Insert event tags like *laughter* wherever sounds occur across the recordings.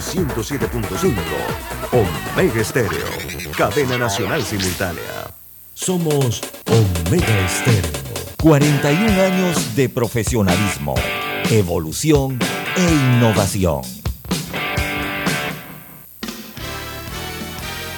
107.5 Omega Estéreo, cadena nacional simultánea. Somos Omega Estéreo. 41 años de profesionalismo, evolución e innovación.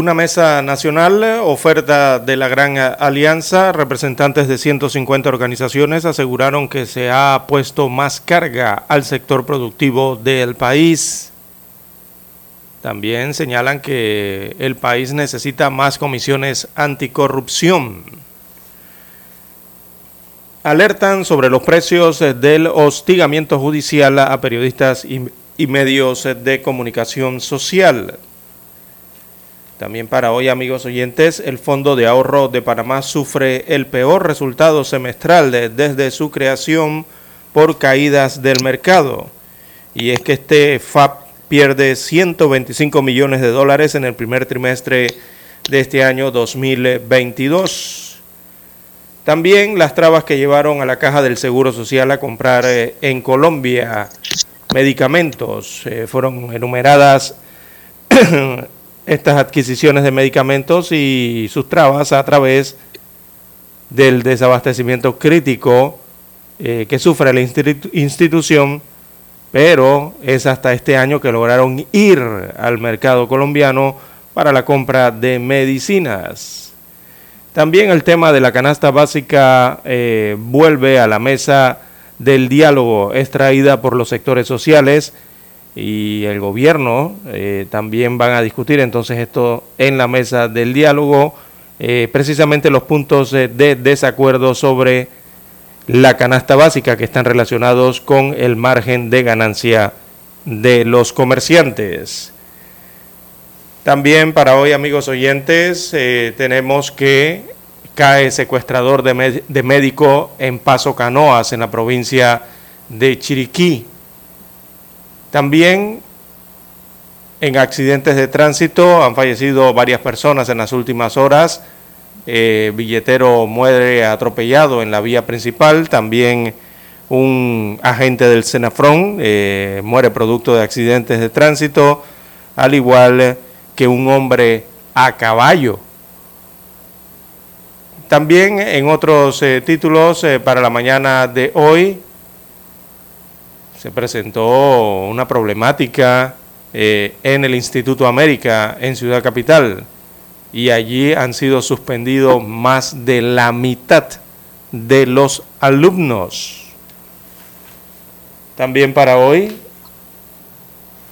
Una mesa nacional, oferta de la Gran Alianza, representantes de 150 organizaciones aseguraron que se ha puesto más carga al sector productivo del país. También señalan que el país necesita más comisiones anticorrupción. Alertan sobre los precios del hostigamiento judicial a periodistas y, medios de comunicación social. También para hoy, amigos oyentes, el Fondo de Ahorro de Panamá sufre el peor resultado semestral desde su creación por caídas del mercado. Y es que este FAP pierde 125 millones de dólares en el primer trimestre de este año 2022. También las trabas que llevaron a la Caja del Seguro Social a comprar eh, en Colombia medicamentos eh, fueron enumeradas *clears throat* estas adquisiciones de medicamentos y sus trabas a través del desabastecimiento crítico eh, que sufre la institución, pero es hasta este año que lograron ir al mercado colombiano para la compra de medicinas. También el tema de la canasta básica eh, vuelve a la mesa del diálogo extraída por los sectores sociales y el gobierno eh, también van a discutir entonces esto en la mesa del diálogo, eh, precisamente los puntos de desacuerdo sobre la canasta básica que están relacionados con el margen de ganancia de los comerciantes. También para hoy, amigos oyentes, eh, tenemos que cae secuestrador de médico en Paso Canoas, en la provincia de Chiriquí. También en accidentes de tránsito han fallecido varias personas en las últimas horas. Eh, billetero muere atropellado en la vía principal. También un agente del Senafrón eh, muere producto de accidentes de tránsito, al igual que un hombre a caballo. También en otros eh, títulos para la mañana de hoy, se presentó una problemática eh, en el Instituto América en Ciudad Capital y allí han sido suspendidos más de la mitad de los alumnos. También para hoy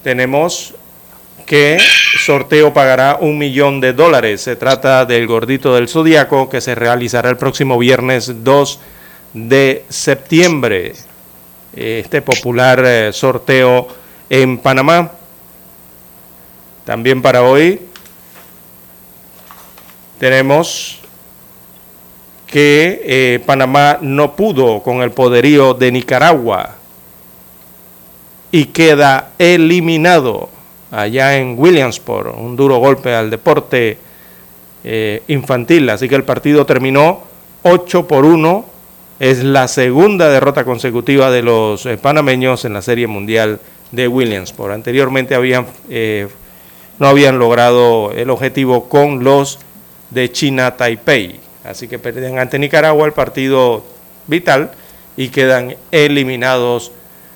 tenemos que sorteo pagará un millón de dólares. Se trata del gordito del zodiaco que se realizará el próximo viernes 2 de septiembre este popular eh, sorteo en Panamá. También para hoy tenemos que eh, Panamá no pudo con el poderío de Nicaragua y queda eliminado allá en Williamsport, un duro golpe al deporte eh, infantil. Así que el partido terminó 8 por 1 es la segunda derrota consecutiva de los eh, panameños en la Serie Mundial de Williamsport. Anteriormente habían, eh, no habían logrado el objetivo con los de China Taipei. Así que pierden ante Nicaragua el partido vital y quedan eliminados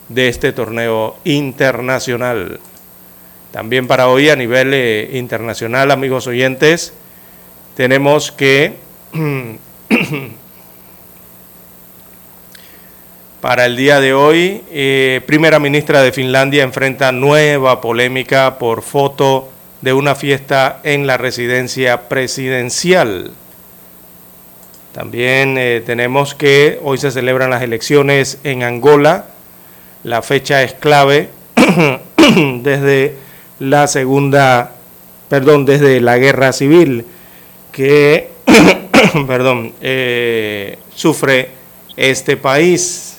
de este torneo internacional. También para hoy a nivel eh, internacional, amigos oyentes, tenemos que *clears throat* *coughs* para el día de hoy, eh, primera ministra de Finlandia enfrenta nueva polémica por foto de una fiesta en la residencia presidencial. También eh, tenemos que hoy se celebran las elecciones en Angola. La fecha es clave *clears throat* desde la segunda, perdón, desde la guerra civil que, *clears throat* perdón, eh, sufre este país.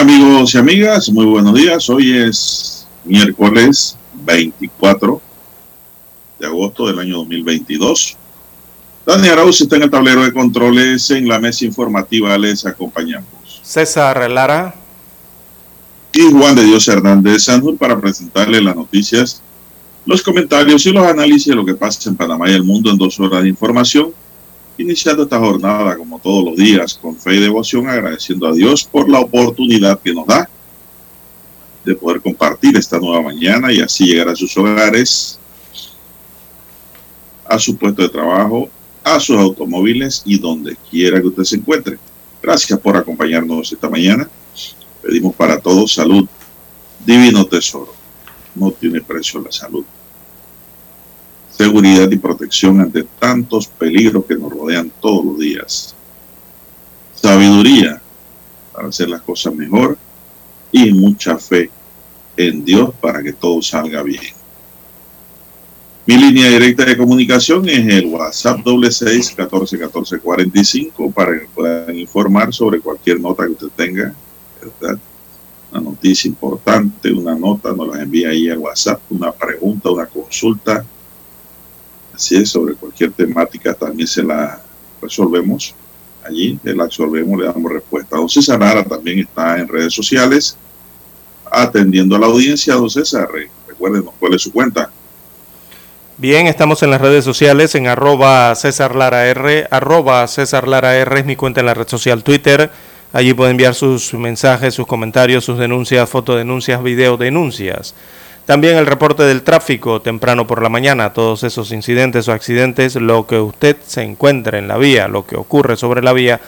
Amigos y amigas, muy buenos días. Hoy es miércoles 24 de agosto del año 2022. Dani Arauz está en el tablero de controles. En la mesa informativa les acompañamos. César Lara. Y Juan de Dios Hernández Sandur para presentarle las noticias, los comentarios y los análisis de lo que pasa en Panamá y el mundo en dos horas de información iniciando esta jornada como todos los días con fe y devoción, agradeciendo a Dios por la oportunidad que nos da de poder compartir esta nueva mañana y así llegar a sus hogares, a su puesto de trabajo, a sus automóviles y donde quiera que usted se encuentre. Gracias por acompañarnos esta mañana. Pedimos para todos salud, divino tesoro. No tiene precio la salud seguridad y protección ante tantos peligros que nos rodean todos los días. Sabiduría para hacer las cosas mejor y mucha fe en Dios para que todo salga bien. Mi línea directa de comunicación es el WhatsApp doble seis catorce catorce cuarenta y cinco para que puedan informar sobre cualquier nota que usted tenga, ¿verdad? Una noticia importante, una nota, nos la envía ahí al WhatsApp, una pregunta, una consulta, Así es, sobre cualquier temática también se la resolvemos allí, la absorbemos, le damos respuesta. Don César Lara también está en redes sociales atendiendo a la audiencia. Don César, recuérdenos cuál es su cuenta. Bien, estamos en las redes sociales en arroba César Lara R, arroba César Lara R es mi cuenta en la red social Twitter. Allí puede enviar sus mensajes, sus comentarios, sus denuncias, fotodenuncias, videodenuncias. También el reporte del tráfico temprano por la mañana, todos esos incidentes o accidentes, lo que usted se encuentra en la vía, lo que ocurre sobre la vía,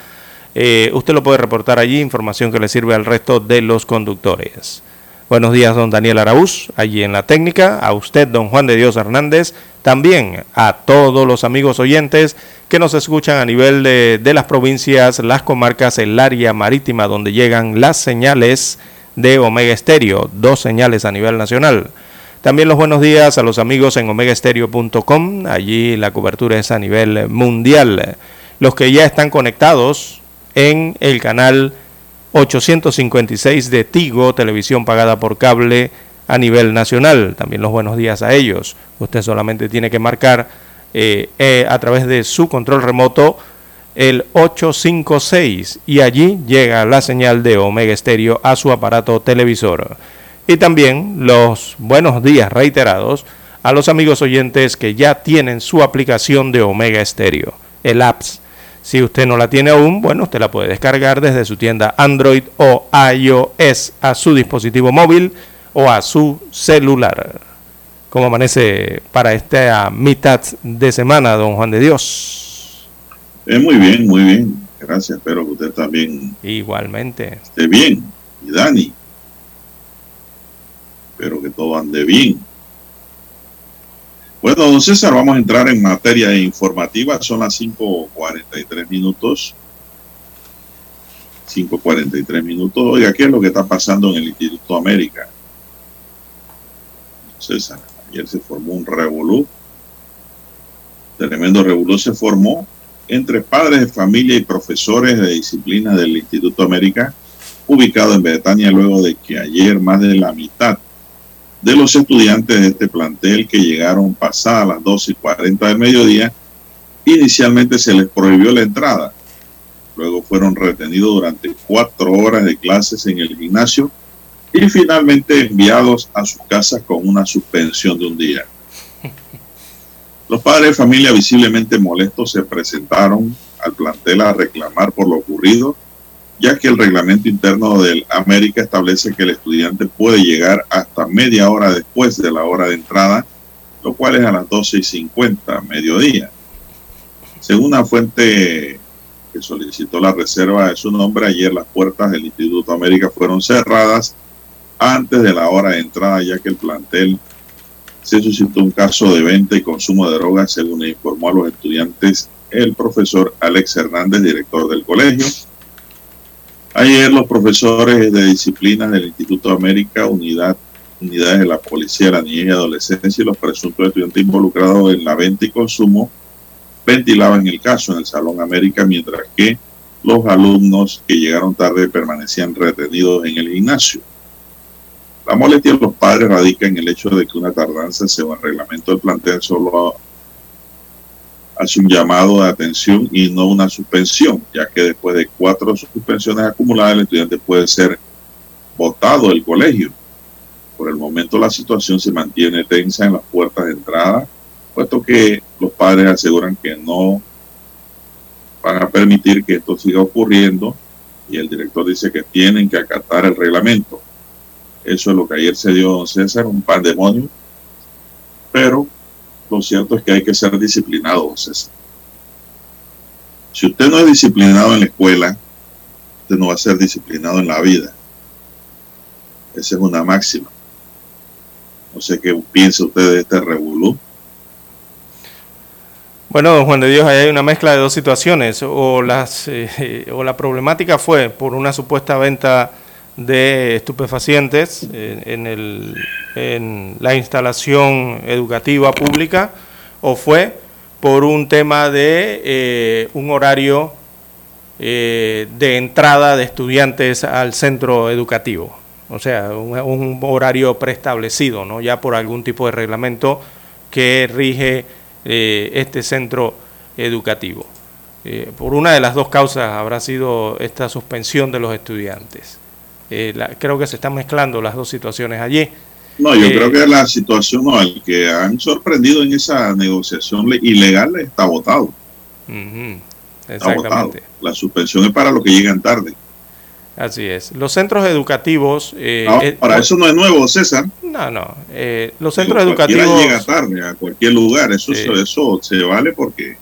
eh, usted lo puede reportar allí, información que le sirve al resto de los conductores. Buenos días, don Daniel Araúz, allí en la técnica. A usted, don Juan de Dios Hernández. También a todos los amigos oyentes que nos escuchan a nivel de, de las provincias, las comarcas, el área marítima donde llegan las señales de Omega Estéreo, dos señales a nivel nacional. También los buenos días a los amigos en omegaestereo.com, allí la cobertura es a nivel mundial. Los que ya están conectados en el canal 856 de Tigo, televisión pagada por cable a nivel nacional. También los buenos días a ellos. Usted solamente tiene que marcar eh, eh, a través de su control remoto el 856 y allí llega la señal de Omega Estéreo a su aparato televisor. Y también los buenos días reiterados a los amigos oyentes que ya tienen su aplicación de Omega Estéreo, el apps si usted no la tiene aún, bueno, usted la puede descargar desde su tienda Android o iOS a su dispositivo móvil o a su celular. ¿Cómo amanece para esta mitad de semana, don Juan de Dios? Eh, muy bien, muy bien. Gracias, espero que usted también. Igualmente. Esté bien. Y Dani. Espero que todo ande bien. Bueno, don César, vamos a entrar en materia informativa. Son las 5.43 minutos. 5.43 minutos. Oiga, ¿qué es lo que está pasando en el Instituto América? César, ayer se formó un revolú. Tremendo revolú se formó entre padres de familia y profesores de disciplina del Instituto América, ubicado en Betania, luego de que ayer más de la mitad de los estudiantes de este plantel que llegaron pasadas las 12 y 40 del mediodía, inicialmente se les prohibió la entrada. Luego fueron retenidos durante cuatro horas de clases en el gimnasio y finalmente enviados a sus casas con una suspensión de un día. Los padres de familia visiblemente molestos se presentaron al plantel a reclamar por lo ocurrido ya que el reglamento interno del América establece que el estudiante puede llegar hasta media hora después de la hora de entrada, lo cual es a las 12 y 50, mediodía. Según una fuente que solicitó la reserva de su nombre, ayer las puertas del Instituto América fueron cerradas antes de la hora de entrada, ya que el plantel se suscitó un caso de venta y consumo de drogas, según informó a los estudiantes el profesor Alex Hernández, director del colegio. Ayer los profesores de disciplinas del Instituto América, unidad, unidades de la Policía la Niñez y Adolescencia y los presuntos estudiantes involucrados en la venta y consumo ventilaban el caso en el Salón América, mientras que los alumnos que llegaron tarde permanecían retenidos en el gimnasio. La molestia de los padres radica en el hecho de que una tardanza según el reglamento del plantel solo hace un llamado de atención y no una suspensión, ya que después de cuatro suspensiones acumuladas el estudiante puede ser votado del colegio. Por el momento la situación se mantiene tensa en las puertas de entrada, puesto que los padres aseguran que no van a permitir que esto siga ocurriendo y el director dice que tienen que acatar el reglamento. Eso es lo que ayer se dio, don César, un pandemonio, pero lo cierto es que hay que ser disciplinado, César. Si usted no es disciplinado en la escuela, usted no va a ser disciplinado en la vida. Esa es una máxima. No sé qué piensa usted de este revolú. Bueno, don Juan de Dios, ahí hay una mezcla de dos situaciones. O, las, eh, *laughs* o la problemática fue por una supuesta venta de estupefacientes eh, en, el, en la instalación educativa pública o fue por un tema de eh, un horario eh, de entrada de estudiantes al centro educativo. O sea, un, horario preestablecido, ¿no? ya por algún tipo de reglamento que rige este centro educativo. por una de las dos causas habrá sido esta suspensión de los estudiantes. Eh, creo que se están mezclando las dos situaciones allí. No, yo creo eh, que la situación, no, el que han sorprendido en esa negociación ilegal está votado. exactamente. La suspensión es para los que llegan tarde. Así es. Los centros educativos... Eh, para eso no es nuevo, César. No, no. los centros educativos... llega tarde a cualquier lugar. Eso, eso se vale porque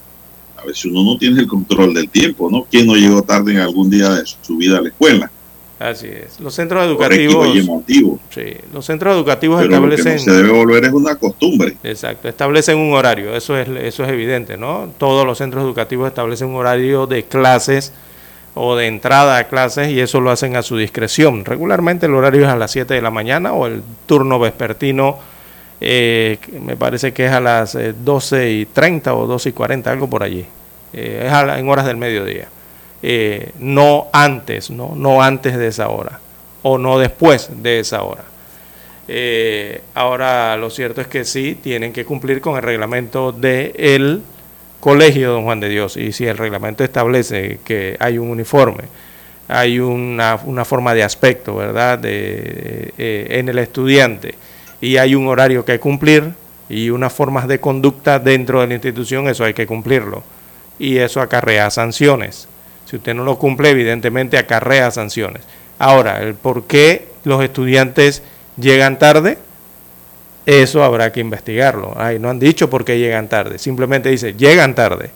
a veces uno no tiene el control del tiempo, ¿no? ¿Quién no llegó tarde en algún día de su vida a la escuela? Así es. Los centros educativos. Y emotivo. Sí, los centros educativos Pero establecen. Lo que no se debe volver es una costumbre. Exacto, establecen un horario, eso es, eso es evidente, ¿no? Todos los centros educativos establecen un horario de clases o de entrada a clases y eso lo hacen a su discreción. Regularmente el horario es a las 7 de la mañana o el turno vespertino eh, me parece que es a las 12 eh, y 30 o 12 y 40, algo por allí. Eh, es en horas del mediodía. Eh, no antes, ¿no? no antes de esa hora o no después de esa hora. Eh, ahora lo cierto es que sí tienen que cumplir con el reglamento del colegio Don Juan de Dios y si el reglamento establece que hay un uniforme, hay una, una forma de aspecto, ¿verdad?, de, en el estudiante y hay un horario que cumplir y unas formas de conducta dentro de la institución, eso hay que cumplirlo y eso acarrea sanciones. Si usted no lo cumple, evidentemente acarrea sanciones. Ahora, el por qué los estudiantes llegan tarde, eso habrá que investigarlo. Ay, no han dicho por qué llegan tarde, simplemente dice, llegan tarde,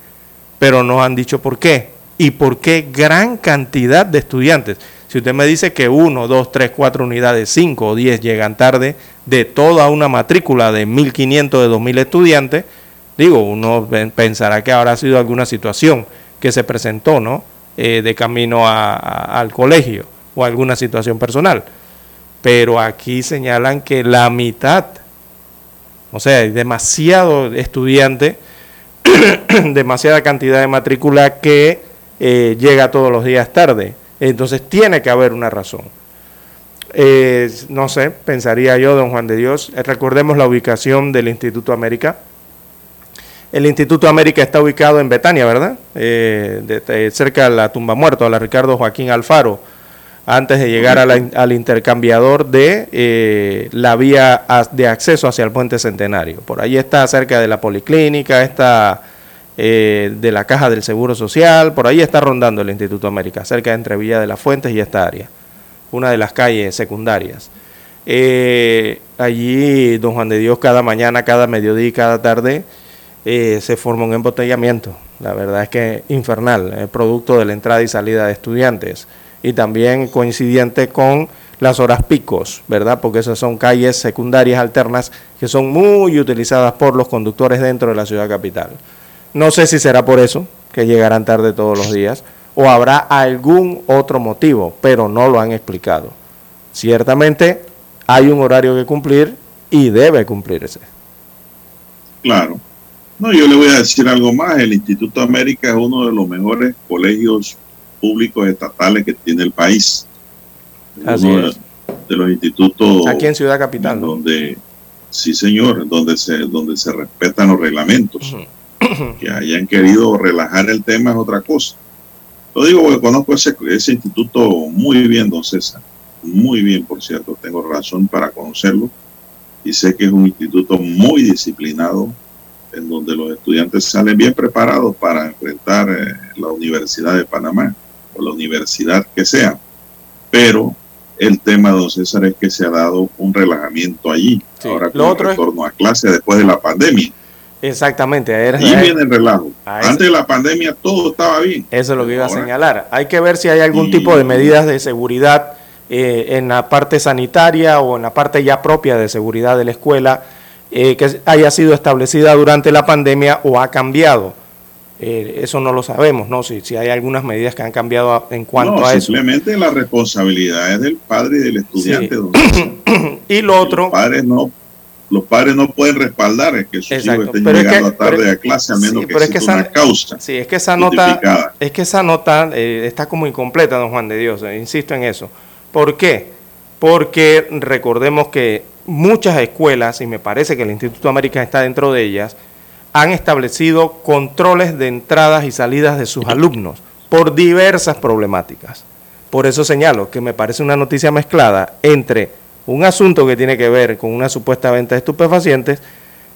pero no han dicho por qué. ¿Y por qué gran cantidad de estudiantes? Si usted me dice que uno, dos, tres, cuatro unidades, cinco o diez llegan tarde de toda una matrícula de 1.500, de 2.000 estudiantes, digo, uno pensará que habrá sido alguna situación que se presentó, ¿no? Eh, de camino al colegio o alguna situación personal. Pero aquí señalan que la mitad, o sea, hay demasiado estudiante, *coughs* demasiada cantidad de matrícula que eh, llega todos los días tarde. Entonces tiene que haber una razón. Eh, no sé, pensaría yo, don Juan de Dios. recordemos la ubicación del Instituto América el Instituto América está ubicado en Betania, ¿verdad? Eh, cerca de la tumba muerta, la Ricardo Joaquín Alfaro, antes de llegar al intercambiador de eh, la vía de acceso hacia el puente centenario. Por ahí está cerca de la policlínica, está eh, de la caja del Seguro Social, por ahí está rondando el Instituto América, cerca de entre Villa de las Fuentes y esta área, una de las calles secundarias. allí, don Juan de Dios, cada mañana, cada mediodía y cada tarde eh, se forma un embotellamiento. La verdad es que infernal, producto de la entrada y salida de estudiantes y también coincidente con las horas picos, ¿verdad? Porque esas son calles secundarias alternas que son muy utilizadas por los conductores dentro de la ciudad capital. No sé si será por eso que llegarán tarde todos los días o habrá algún otro motivo, pero no lo han explicado. Ciertamente hay un horario que cumplir y debe cumplirse. Claro. No, yo le voy a decir algo más. El Instituto América es uno de los mejores colegios públicos estatales que tiene el país. Así uno es. De, los institutos. Aquí en Ciudad Capital. Donde, sí, señor, donde se, donde se respetan los reglamentos. *clears throat* que hayan querido relajar el tema es otra cosa. Lo digo porque conozco ese, ese instituto muy bien, don César. Muy bien, por cierto. Tengo razón para conocerlo. Y sé que es un instituto muy disciplinado, en donde los estudiantes salen bien preparados para enfrentar eh, la Universidad de Panamá o la universidad que sea. Pero el tema, don César, es que se ha dado un relajamiento allí, ahora con el retorno a clase después de la pandemia. Exactamente. Ahí viene el relajo. Antes de la pandemia todo estaba bien. Eso es lo que iba a señalar. Hay que ver si hay algún tipo de medidas de seguridad eh, en la parte sanitaria o en la parte ya propia de seguridad de la escuela eh, que haya sido establecida durante la pandemia o ha cambiado. Eh, eso no lo sabemos, ¿no? Si, si hay algunas medidas que han cambiado en cuanto a eso. Simplemente la responsabilidad es del padre y del estudiante. *clears throat* y lo otro. Los padres no los padres no pueden respaldar que sus hijos estén llegando tarde a clase, a menos que, es una causa. Sí, es que esa nota, es que esa nota eh, está como incompleta, don Juan de Dios, insisto en eso. ¿Por qué? Porque recordemos que muchas escuelas, y me parece que el Instituto América está dentro de ellas, han establecido controles de entradas y salidas de sus alumnos por diversas problemáticas. Por eso señalo que me parece una noticia mezclada entre un asunto que tiene que ver con una supuesta venta de estupefacientes,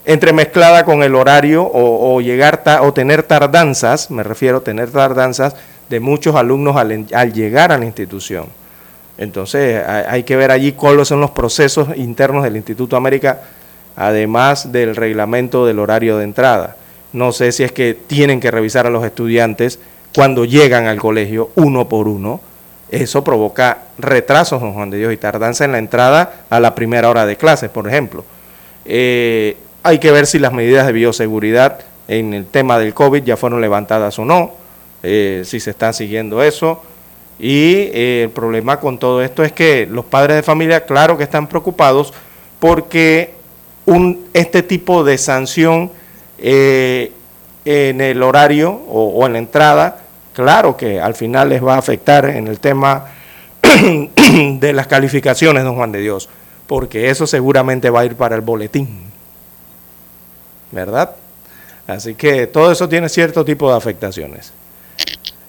entre mezclada con el horario o, llegar o tener tardanzas, me refiero a tener tardanzas de muchos alumnos al llegar a la institución. Entonces hay que ver allí cuáles son los procesos internos del Instituto América, además del reglamento del horario de entrada. No sé si es que tienen que revisar a los estudiantes cuando llegan al colegio uno por uno, eso provoca retrasos, don Juan de Dios, y tardanza en la entrada a la primera hora de clases, por ejemplo. Eh, hay que ver si las medidas de bioseguridad en el tema del COVID ya fueron levantadas o no, eh, si se está siguiendo eso. Y eh, el problema con todo esto es que los padres de familia, claro que están preocupados porque un, este tipo de sanción en el horario o en la entrada, claro que al final les va a afectar en el tema *clears throat* de las calificaciones, don Juan de Dios, porque eso seguramente va a ir para el boletín, ¿verdad? Así que todo eso tiene cierto tipo de afectaciones.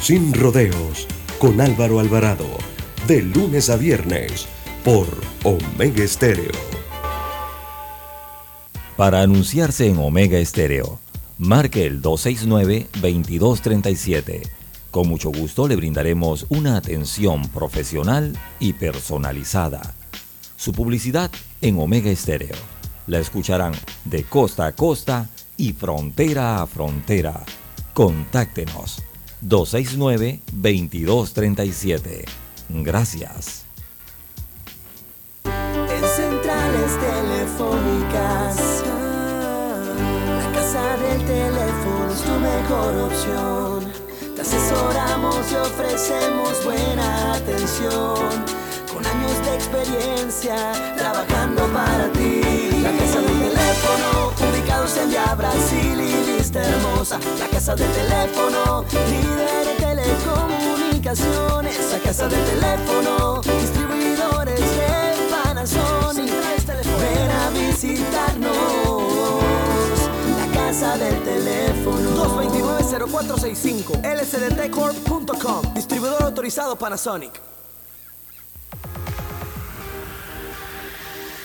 Sin rodeos. Con Álvaro Alvarado. De lunes a viernes. Por Omega Estéreo. Para anunciarse en Omega Estéreo marque el 269-2237. Con mucho gusto le brindaremos una atención profesional y personalizada. Su publicidad en Omega Estéreo. La escucharán de costa a costa y frontera a frontera. Contáctenos 269-2237. Gracias. En centrales telefónicas el teléfono es tu mejor opción. Te asesoramos y ofrecemos buena atención. Con años de experiencia trabajando para ti. La casa del teléfono, ubicados en Ya Brasil y hermosa. La casa del teléfono, líder de telecomunicaciones. La casa del teléfono, distribuidores de Panasonic. Ven a visitarnos casa del teléfono. 229-0465, lsdtcorp.com, distribuidor autorizado Panasonic.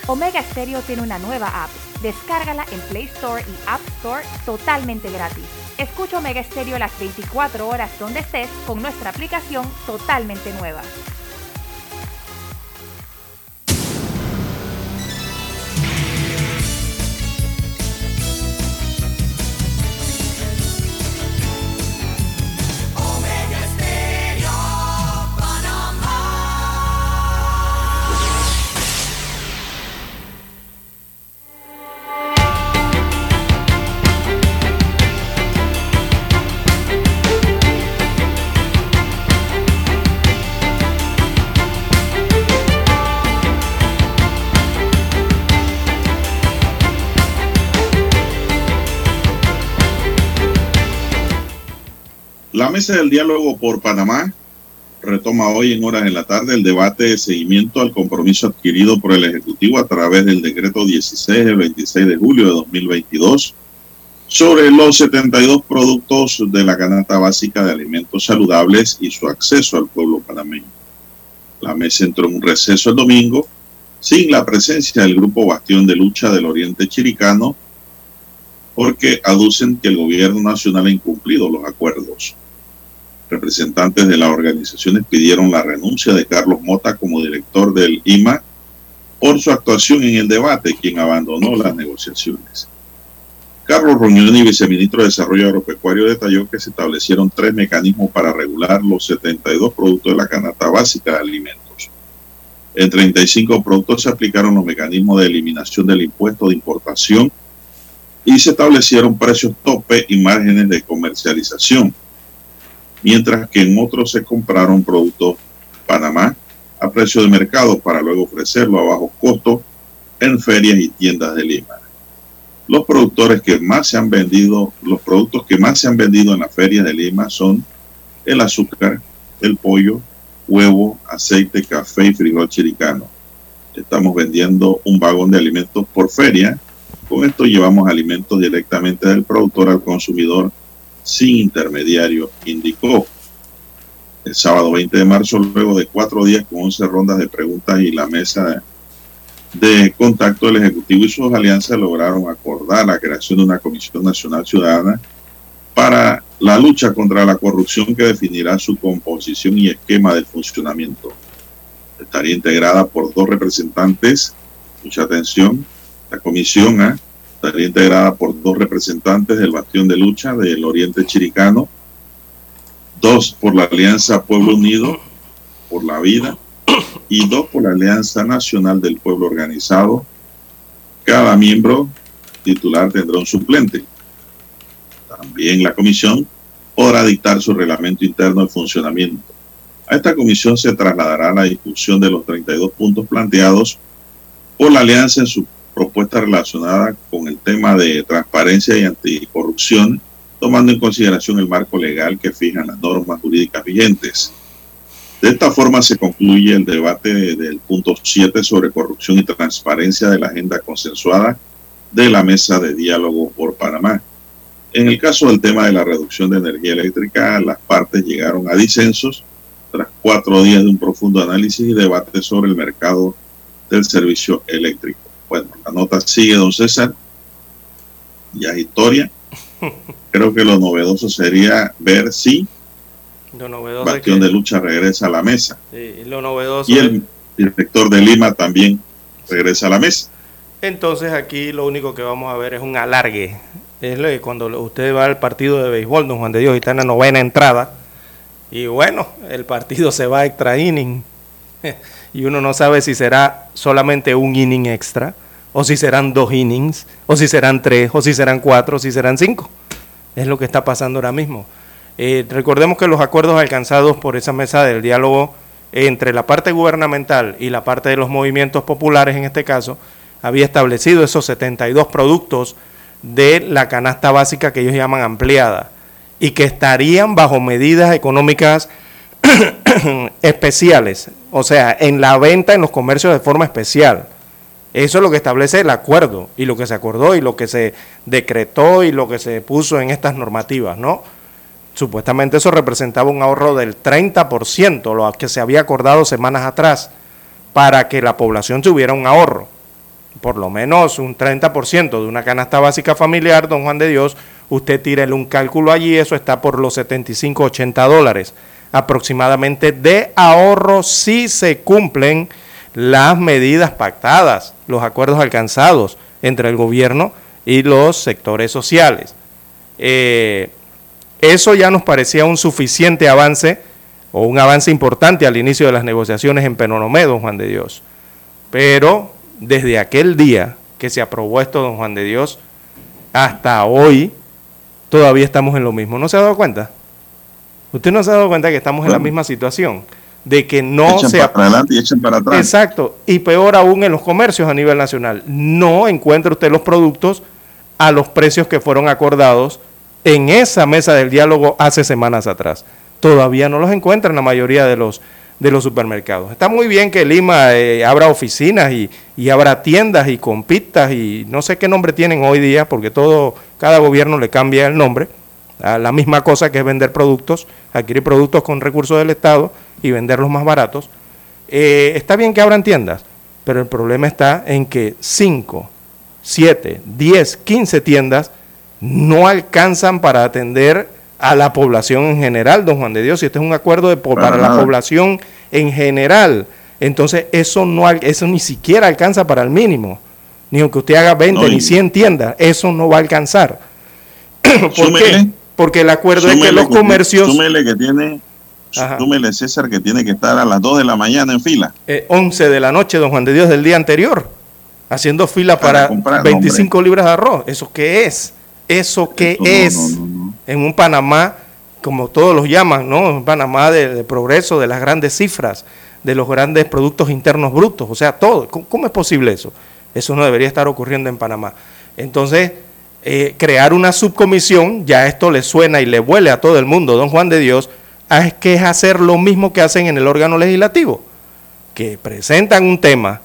Omega Stereo tiene una nueva app. Descárgala en Play Store y App Store totalmente gratis. Escucha Omega Stereo las 24 horas donde estés con nuestra aplicación totalmente nueva. Mesa del diálogo por Panamá retoma hoy en horas de la tarde el debate de seguimiento al compromiso adquirido por el Ejecutivo a través del decreto 16 del 26 de julio de 2022 sobre los 72 productos de la canasta básica de alimentos saludables y su acceso al pueblo panameño. La mesa entró en un receso el domingo sin la presencia del Grupo Bastión de Lucha del Oriente Chiricano porque aducen que el gobierno nacional ha incumplido los acuerdos. Representantes de las organizaciones pidieron la renuncia de Carlos Mota como director del IMA por su actuación en el debate, quien abandonó las negociaciones. Carlos Roñoni, viceministro de Desarrollo Agropecuario, detalló que se establecieron tres mecanismos para regular los 72 productos de la canasta básica de alimentos. En 35 productos se aplicaron los mecanismos de eliminación del impuesto de importación y se establecieron precios tope y márgenes de comercialización, mientras que en otros se compraron productos Panamá a precio de mercado para luego ofrecerlo a bajo costo en ferias y tiendas de Lima. Los productores que más se han vendido, los productos que más se han vendido en las ferias de Lima son el azúcar, el pollo, huevo, aceite, café y frijol chiricano. Estamos vendiendo un vagón de alimentos por feria con esto llevamos alimentos directamente del productor al consumidor sin intermediario, indicó. el sábado 20 de marzo, luego de cuatro días con 11 rondas de preguntas y la mesa de contacto del Ejecutivo y sus alianzas lograron acordar la creación de una Comisión Nacional Ciudadana para la lucha contra la corrupción que definirá su composición y esquema de funcionamiento. Estaría integrada por dos representantes, mucha atención, la comisión ¿eh? Estaría integrada por dos representantes del Bastión de Lucha del Oriente Chiricano, dos por la Alianza Pueblo Unido por la Vida y dos por la Alianza Nacional del Pueblo Organizado. Cada miembro titular tendrá un suplente. También la comisión podrá dictar su reglamento interno de funcionamiento. A esta comisión se trasladará la discusión de los 32 puntos planteados por la alianza en su propuesta relacionada con el tema de transparencia y anticorrupción, tomando en consideración el marco legal que fijan las normas jurídicas vigentes. De esta forma se concluye el debate del punto 7 sobre corrupción y transparencia de la agenda consensuada de la mesa de diálogo por Panamá. En el caso del tema de la reducción de energía eléctrica, las partes llegaron a disensos tras cuatro días de un profundo análisis y debate sobre el mercado del servicio eléctrico. Bueno, la nota sigue, don César. Ya es historia. *laughs* Creo que lo novedoso sería ver si lo Bastión de Lucha regresa a la mesa. lo novedoso y el director de Lima también regresa a la mesa. Entonces aquí lo único que vamos a ver es un alargue es cuando usted va al partido de béisbol, don Juan de Dios, y está en la novena entrada, y bueno, el partido se va a extra inning, *laughs* y uno no sabe si será solamente un inning extra, o si serán dos innings, o si serán tres, o si serán cuatro, o si serán cinco. Es lo que está pasando ahora mismo. Eh, recordemos que los acuerdos alcanzados por esa mesa del diálogo entre la parte gubernamental y la parte de los movimientos populares, en este caso, había establecido esos 72 productos de la canasta básica que ellos llaman ampliada y que estarían bajo medidas económicas *coughs* especiales, o sea, en la venta en los comercios de forma especial. Eso es lo que establece el acuerdo y lo que se acordó y lo que se decretó y lo que se puso en estas normativas, ¿no? Supuestamente eso representaba un ahorro del 30%, lo que se había acordado semanas atrás, para que la población tuviera un ahorro por lo menos un 30% de una canasta básica familiar, don Juan de Dios, usted tírele un cálculo allí, eso está por los 75, 80 dólares aproximadamente de ahorro si se cumplen las medidas pactadas, los acuerdos alcanzados entre el gobierno y los sectores sociales. Eh, eso ya nos parecía un suficiente avance o un avance importante al inicio de las negociaciones en Penonomé, don Juan de Dios. Pero desde aquel día que se aprobó esto, don Juan de Dios, hasta hoy, todavía estamos en lo mismo. ¿No se ha dado cuenta? Usted no se ha dado cuenta que estamos en la misma situación, de que no se... Para adelante y echen para atrás. Exacto, y peor aún en los comercios a nivel nacional. No encuentra usted los productos a los precios que fueron acordados en esa mesa del diálogo hace semanas atrás. Todavía no los encuentra en la mayoría de los de los supermercados. Está muy bien que Lima eh, abra oficinas y, y, abra tiendas y compitas y no sé qué nombre tienen hoy día porque todo, cada gobierno le cambia el nombre a la misma cosa que es vender productos, adquirir productos con recursos del Estado y venderlos más baratos. Eh, está bien que abran tiendas, pero el problema está en que 5, 7, 10, 15 tiendas no alcanzan para atender a la población en general, don Juan de Dios, y este es un acuerdo de, para, la población en general. Entonces, eso, no, eso ni siquiera alcanza para el mínimo. Ni aunque usted haga 20 ni 100 tiendas, eso no va a alcanzar. *coughs* ¿Por qué? Porque el acuerdo es que los comercios... Súmele que tiene... Súmele, César, que tiene que estar a las 2 de la mañana en fila. 11 eh, de la noche, don Juan de Dios, del día anterior. Haciendo fila para, 25 libras de arroz. ¿Eso qué es? ¿Eso qué es? en un Panamá, como todos los llaman, ¿no? Un Panamá de, progreso, de las grandes cifras, de los grandes productos internos brutos, o sea, todo. ¿Cómo, es posible eso? Eso no debería estar ocurriendo en Panamá. Entonces, eh, crear una subcomisión, ya esto le suena y le huele a todo el mundo, don Juan de Dios, es que es hacer lo mismo que hacen en el órgano legislativo, que presentan un tema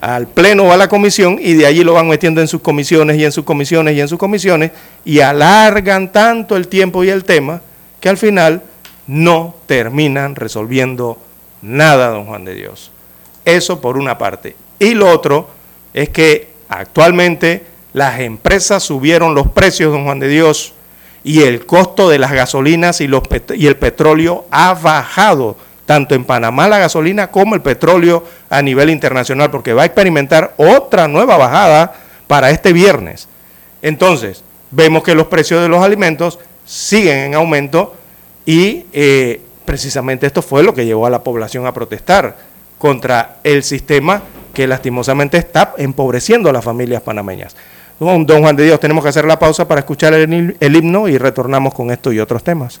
al pleno o a la comisión y de allí lo van metiendo en sus comisiones y en sus comisiones y en sus comisiones y alargan tanto el tiempo y el tema que al final no terminan resolviendo nada, don Juan de Dios. Eso por una parte. Y lo otro es que actualmente las empresas subieron los precios, don Juan de Dios, y el costo de las gasolinas y, el petróleo ha bajado, tanto en Panamá la gasolina como el petróleo a nivel internacional, porque va a experimentar otra nueva bajada para este viernes. Entonces, vemos que los precios de los alimentos siguen en aumento y eh, precisamente esto fue lo que llevó a la población a protestar contra el sistema que lastimosamente está empobreciendo a las familias panameñas. Don, Juan de Dios, tenemos que hacer la pausa para escuchar el, el himno y retornamos con esto y otros temas.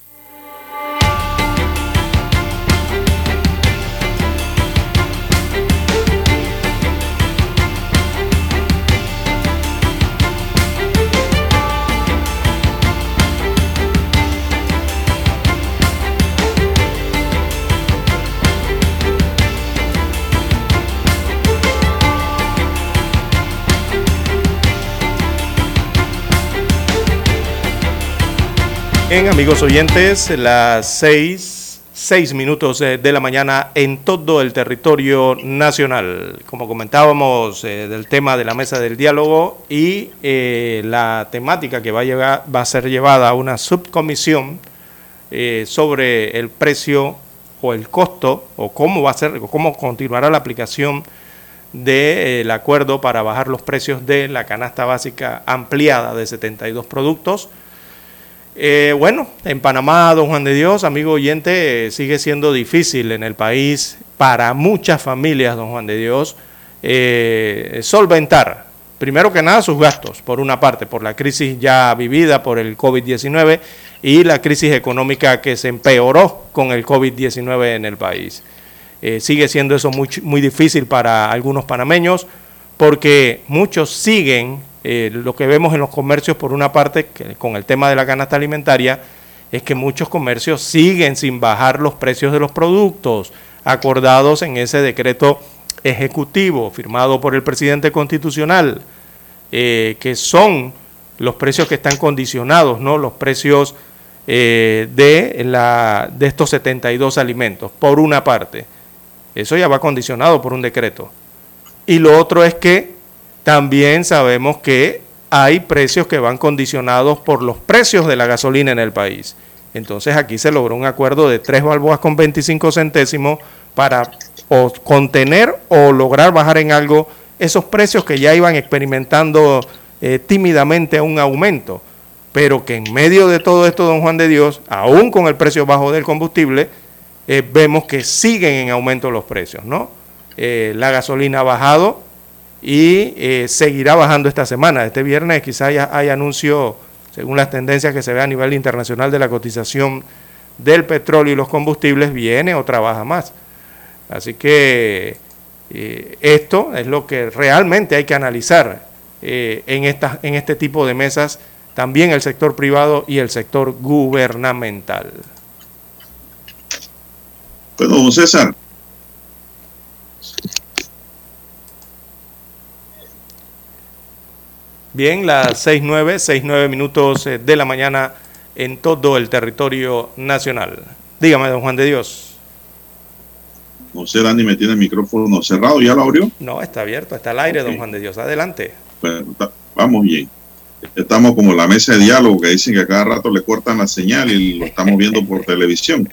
Bien, amigos oyentes, las seis, seis minutos de la mañana en todo el territorio nacional. Como comentábamos eh, del tema de la mesa del diálogo y eh, la temática que va a, llevar, va a ser llevada a una subcomisión eh, sobre el precio o el costo o cómo va a ser, cómo continuará la aplicación del acuerdo para bajar los precios de la canasta básica ampliada de 72 productos eh, bueno, en Panamá, don Juan de Dios, amigo oyente, sigue siendo difícil en el país para muchas familias, don Juan de Dios, eh, solventar, primero que nada, sus gastos, por una parte, por la crisis ya vivida por el COVID-19 y la crisis económica que se empeoró con el COVID-19 en el país. Eh, sigue siendo eso muy, muy difícil para algunos panameños porque muchos siguen eh, lo que vemos en los comercios por una parte con el tema de la canasta alimentaria es que muchos comercios siguen sin bajar los precios de los productos acordados en ese decreto ejecutivo firmado por el presidente constitucional, eh, que son los precios que están condicionados, ¿no? Los precios de, la, de estos 72 alimentos, por una parte. Eso ya va condicionado por un decreto. Y lo otro es que también sabemos que hay precios que van condicionados por los precios de la gasolina en el país. Entonces aquí se logró un acuerdo de tres balboas con 25 centésimos para contener o lograr bajar en algo esos precios que ya iban experimentando eh, tímidamente un aumento, pero que en medio de todo esto, don Juan de Dios, aún con el precio bajo del combustible, eh, vemos que siguen en aumento los precios, ¿no? Eh, la gasolina ha bajado y eh, seguirá bajando esta semana. Este viernes quizá hay anuncio, según las tendencias que se ve a nivel internacional de la cotización del petróleo y los combustibles, viene o trabaja más. Así que esto es lo que realmente hay que analizar en, esta, en este tipo de mesas, también el sector privado y el sector gubernamental. Bueno, don César. Bien, las seis nueve, seis nueve minutos eh, de la mañana en todo el territorio nacional. Dígame, don Juan de Dios. No sé, Dani, me tiene el micrófono cerrado, ¿ya lo abrió? No, está abierto, está al aire, don Juan de Dios. Adelante. Bueno, vamos bien. Estamos como la mesa de diálogo que dicen que a cada rato le cortan la señal y lo estamos viendo por *laughs* televisión.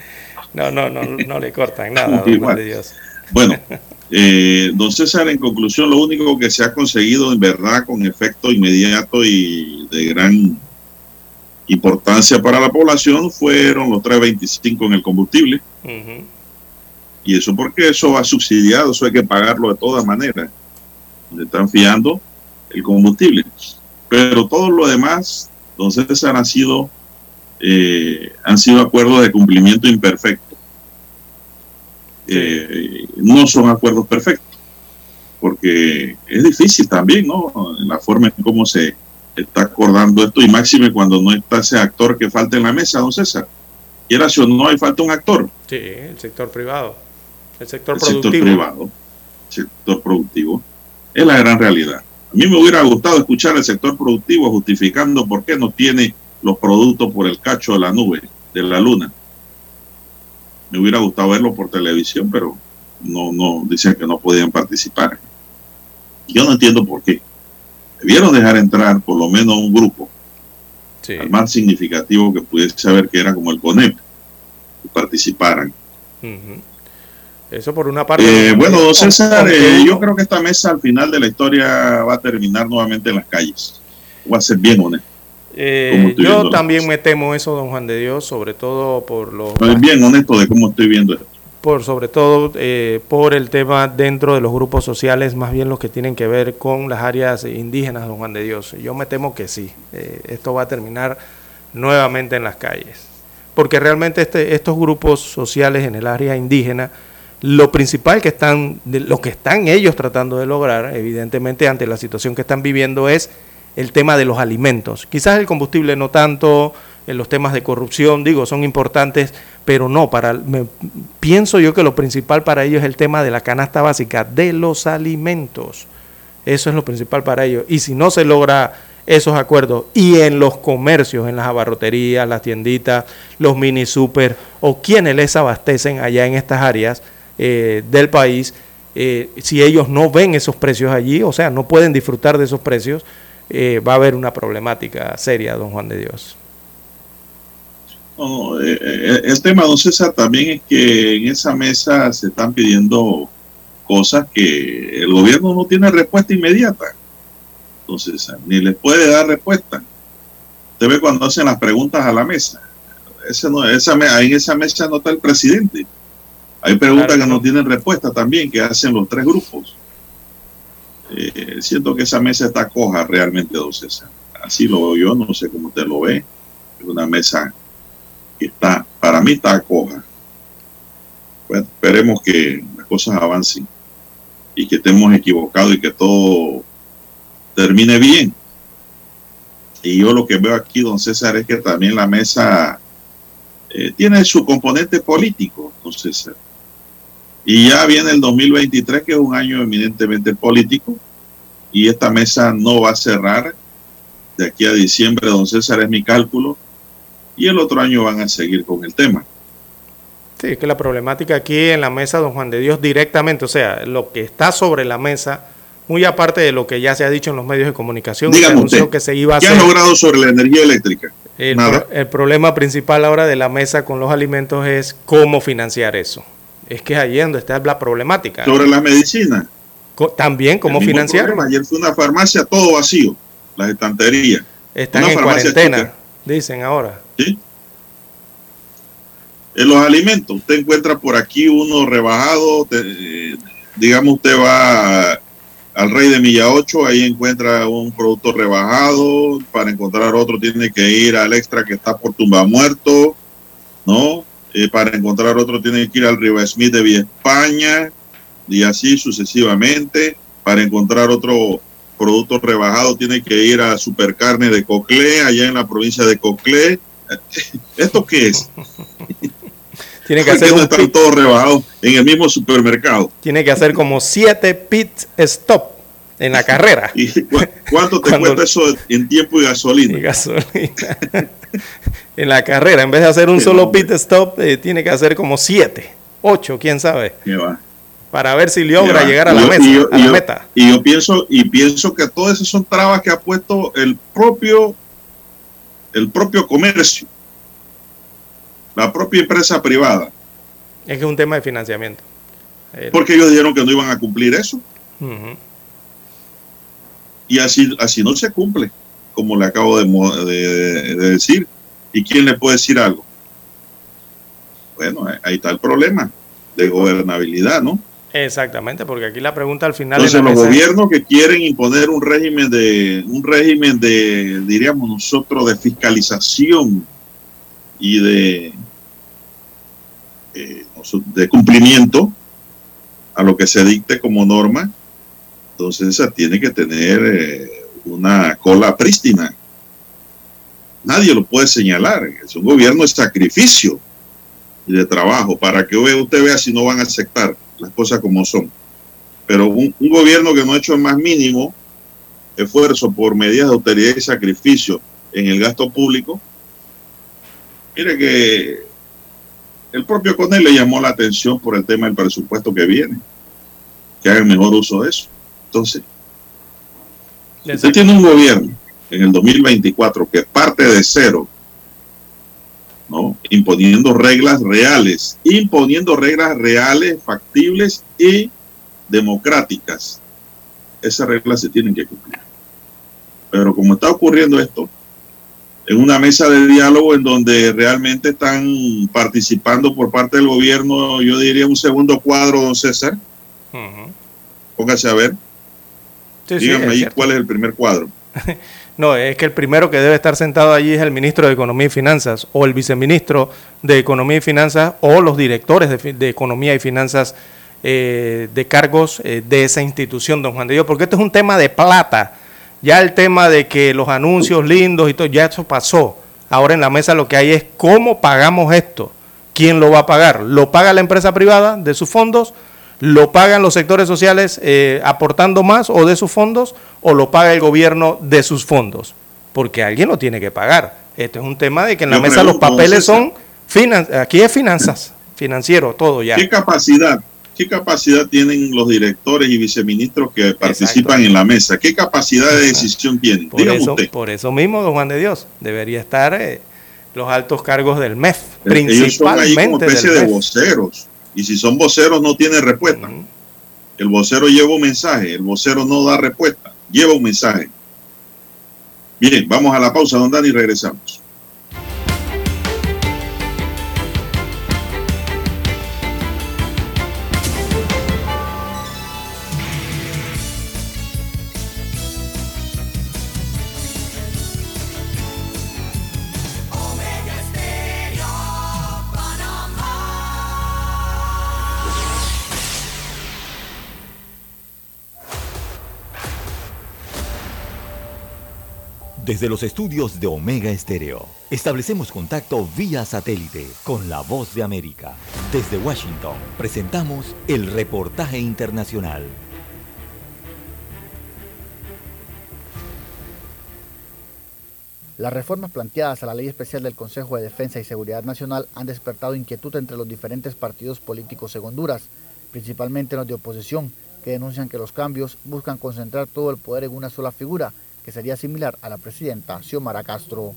No, no, no, no le cortan nada, *laughs* don de Dios. Bueno, *laughs* eh, don César, en conclusión, lo único que se ha conseguido en verdad con efecto inmediato y de gran importancia para la población fueron los 3.25 en el combustible. Y eso porque eso va subsidiado, eso hay que pagarlo de todas maneras. Le están fiando el combustible. Pero todo lo demás, don César, ha sido eh, han sido acuerdos de cumplimiento imperfecto. Eh, no son acuerdos perfectos, porque es difícil también, ¿no? La forma en cómo se está acordando esto, y máxime cuando no está ese actor que falta en la mesa, don César. Quiera si o no, hay falta un actor. Sí, el sector privado. El sector el productivo. Sector privado, el sector productivo. Es la gran realidad. A mí me hubiera gustado escuchar al sector productivo justificando por qué no tiene los productos por el cacho de la nube, de la luna. Me hubiera gustado verlo por televisión, pero no, no, dicen que no podían participar. Yo no entiendo por qué. Debieron dejar entrar por lo menos un grupo, el más significativo que pudiese saber que era como el CONEP, que participaran. Eso por una parte. Eh, bueno, César, eh, yo creo que esta mesa al final de la historia va a terminar nuevamente en las calles. Va a ser bien honesto. Eh, yo también me temo eso, don Juan de Dios, sobre todo por los... bien honesto de cómo estoy viendo esto. Por, sobre todo eh, por el tema dentro de los grupos sociales, más bien los que tienen que ver con las áreas indígenas, don Juan de Dios. Yo me temo que sí, eh, esto va a terminar nuevamente en las calles. Porque realmente este, estos grupos sociales en el área indígena, lo principal que están, lo que están ellos tratando de lograr, evidentemente ante la situación que están viviendo, es el tema de los alimentos. Quizás el combustible no tanto, en los temas de corrupción, digo, son importantes, pero no, para, pienso yo que lo principal para ellos es el tema de la canasta básica, de los alimentos. Eso es lo principal para ellos. Y si no se logra esos acuerdos y en los comercios, en las abarroterías, las tienditas, los mini super o quienes les abastecen allá en estas áreas eh, del país, eh, si ellos no ven esos precios allí, o sea, no pueden disfrutar de esos precios, eh, va a haber una problemática seria, don Juan de Dios. Eh, eh, el tema, don César, también es que en esa mesa se están pidiendo cosas que el gobierno no tiene respuesta inmediata. Entonces, ni les puede dar respuesta. Usted ve cuando hacen las preguntas a la mesa. Ese no, esa, en esa mesa no está el presidente. Hay preguntas que no tienen respuesta también, que hacen los tres grupos. Eh, siento que esa mesa está coja realmente, don César. Así lo veo yo, no sé cómo usted lo ve. Es una mesa que está, para mí está coja. Bueno, esperemos que las cosas avancen y que estemos equivocados y que todo termine bien. Y yo lo que veo aquí, don César, es que también la mesa eh, tiene su componente político, don César. Y ya viene el 2023, que es un año eminentemente político, y esta mesa no va a cerrar de aquí a diciembre, don César, es mi cálculo, y el otro año van a seguir con el tema. Sí, es que la problemática aquí en la mesa, don Juan de Dios, directamente, o sea, lo que está sobre la mesa, muy aparte de lo que ya se ha dicho en los medios de comunicación, Dígame usted, que se iba a ¿qué han logrado sobre la energía eléctrica? El, problema principal ahora de la mesa con los alimentos es cómo financiar eso. Es que es ahí donde está la problemática. Sobre la medicina. También cómo financiar. Ayer fue una farmacia todo vacío, las estanterías. Están una en cuarentena, chica. dicen ahora. Sí. En los alimentos, usted encuentra por aquí uno rebajado, te, digamos usted va a, al Rey de Milla 8, ahí encuentra un producto rebajado, para encontrar otro tiene que ir al extra que está por tumba muerto, ¿no? Eh, para encontrar otro tiene que ir al Riva Smith de Villa España, y así sucesivamente. Para encontrar otro producto rebajado tiene que ir a Supercarne de Coclé, allá en la provincia de Coclé. *laughs* ¿Esto qué es? *laughs* Tiene que hacer no están pit, todos rebajados en el mismo supermercado. Tiene que hacer como siete pit stop en la carrera. *laughs* ¿Y cu cuánto te Cuando, cuesta eso en tiempo y gasolina? Y gasolina. *laughs* en la carrera, en vez de hacer un solo pit stop, eh, tiene que hacer como siete, ocho, quién sabe. Para ver si logra llegar a la, yo, mesa, y yo, a la yo, meta. Y yo pienso, y pienso que todas esas son trabas que ha puesto el propio, el propio comercio la propia empresa privada. Es que es un tema de financiamiento. El... Porque ellos dijeron que no iban a cumplir eso. Uh -huh. Y así, así no se cumple, como le acabo de, de, de, decir. ¿Y quién le puede decir algo? Bueno, ahí está el problema de gobernabilidad, ¿no? Exactamente, porque aquí la pregunta al final. Entonces, los gobiernos que quieren imponer un régimen de, un régimen de, diríamos nosotros, de fiscalización y de eh, de cumplimiento a lo que se dicte como norma, entonces esa tiene que tener eh, una cola prístina. Nadie lo puede señalar. Es un gobierno de sacrificio y de trabajo para que usted vea si no van a aceptar las cosas como son. Pero un, gobierno que no ha hecho el más mínimo esfuerzo por medidas de austeridad y sacrificio en el gasto público, mire que el propio Conel le llamó la atención por el tema del presupuesto que viene, que hagan mejor uso de eso. Entonces, usted tiene un gobierno en el 2024 que parte de cero, ¿no? imponiendo reglas reales, imponiendo reglas reales, factibles y democráticas. Esas reglas se tienen que cumplir. Pero como está ocurriendo esto, en una mesa de diálogo en donde realmente están participando por parte del gobierno, yo diría un segundo cuadro, don César. Uh -huh. Póngase a ver. Sí, sí, ahí cierto. cuál es el primer cuadro. *laughs* no, es que el primero que debe estar sentado allí es el ministro de Economía y Finanzas, o el viceministro de Economía y Finanzas, o los directores de, de Economía y Finanzas eh, de cargos eh, de esa institución, don Juan de Dios, porque esto es un tema de plata ya el tema de que los anuncios lindos y todo, ya eso pasó. Ahora en la mesa lo que hay es cómo pagamos esto. ¿Quién lo va a pagar? ¿Lo paga la empresa privada de sus fondos? ¿Lo pagan los sectores sociales eh, aportando más o de sus fondos? ¿O lo paga el gobierno de sus fondos? Porque alguien lo tiene que pagar. Esto es un tema de que en la Yo mesa los papeles son, finan aquí es finanzas, financiero, todo ya. ¿Qué capacidad, qué capacidad tienen los directores y viceministros que participan Exacto. en la mesa? ¿Qué capacidad de decisión tienen? Por Dígame eso, usted. por eso mismo, don Juan de Dios, debería estar eh, los altos cargos del MEF, Ellos son ahí como principalmente especie del de MEF. voceros. Y si son voceros, no tienen respuesta. El vocero lleva un mensaje, el vocero no da respuesta, lleva un mensaje. Bien, vamos a la pausa, don Dani, y regresamos. Desde los estudios de Omega Estéreo, establecemos contacto vía satélite con la voz de América. Desde Washington, presentamos el reportaje internacional. Las reformas planteadas a la Ley Especial del Consejo de Defensa y Seguridad Nacional han despertado inquietud entre los diferentes partidos políticos en Honduras, principalmente los de oposición, que denuncian que los cambios buscan concentrar todo el poder en una sola figura, que sería similar a la presidenta Xiomara Castro.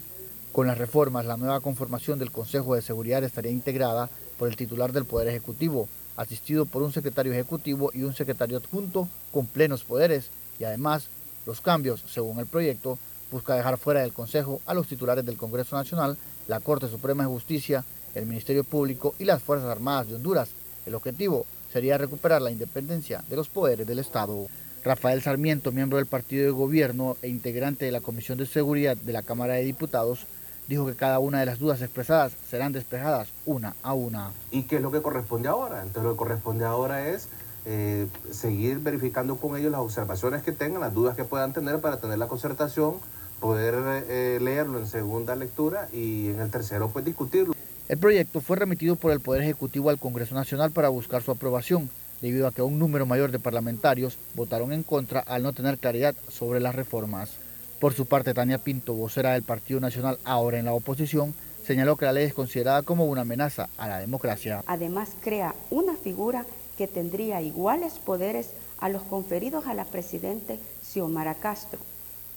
Con las reformas, la nueva conformación del Consejo de Seguridad estaría integrada por el titular del Poder Ejecutivo, asistido por un secretario ejecutivo y un secretario adjunto con plenos poderes, y además los cambios, según el proyecto, busca dejar fuera del Consejo a los titulares del Congreso Nacional, la Corte Suprema de Justicia, el Ministerio Público y las Fuerzas Armadas de Honduras. El objetivo sería recuperar la independencia de los poderes del Estado. Rafael Sarmiento, miembro del partido de gobierno e integrante de la Comisión de Seguridad de la Cámara de Diputados, dijo que cada una de las dudas expresadas serán despejadas una a una. ¿Y qué es lo que corresponde ahora? Entonces lo que corresponde ahora es eh, seguir verificando con ellos las observaciones que tengan, las dudas que puedan tener para tener la concertación poder eh, leerlo en segunda lectura y en el tercero pues discutirlo. El proyecto fue remitido por el Poder Ejecutivo al Congreso Nacional para buscar su aprobación, debido a que un número mayor de parlamentarios votaron en contra al no tener claridad sobre las reformas. Por su parte, Tania Pinto, vocera del Partido Nacional, ahora en la oposición, señaló que la ley es considerada como una amenaza a la democracia. Además, crea una figura que tendría iguales poderes a los conferidos a la presidente Xiomara Castro,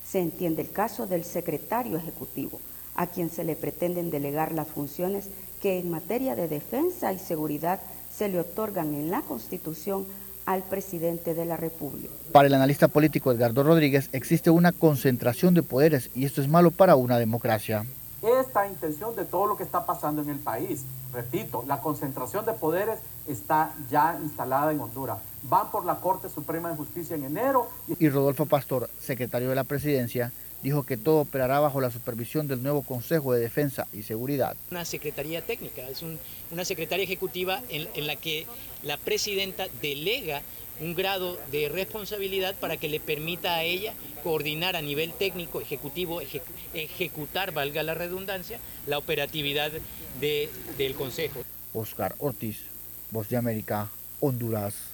se entiende el caso del secretario ejecutivo, a quien se le pretenden delegar las funciones que en materia de defensa y seguridad se le otorgan en la Constitución al presidente de la República. Para el analista político Edgardo Rodríguez existe una concentración de poderes y esto es malo para una democracia. Esta intención de todo lo que está pasando en el país, repito, la concentración de poderes está ya instalada en Honduras van por la Corte Suprema de Justicia en enero. Y Rodolfo Pastor, secretario de la Presidencia, dijo que todo operará bajo la supervisión del nuevo Consejo de Defensa y Seguridad. Una secretaría técnica, es una secretaría ejecutiva en, la que la presidenta delega un grado de responsabilidad para que le permita a ella coordinar a nivel técnico, ejecutivo, ejecutar, valga la redundancia, la operatividad del Consejo. Oscar Ortiz, Voz de América, Honduras.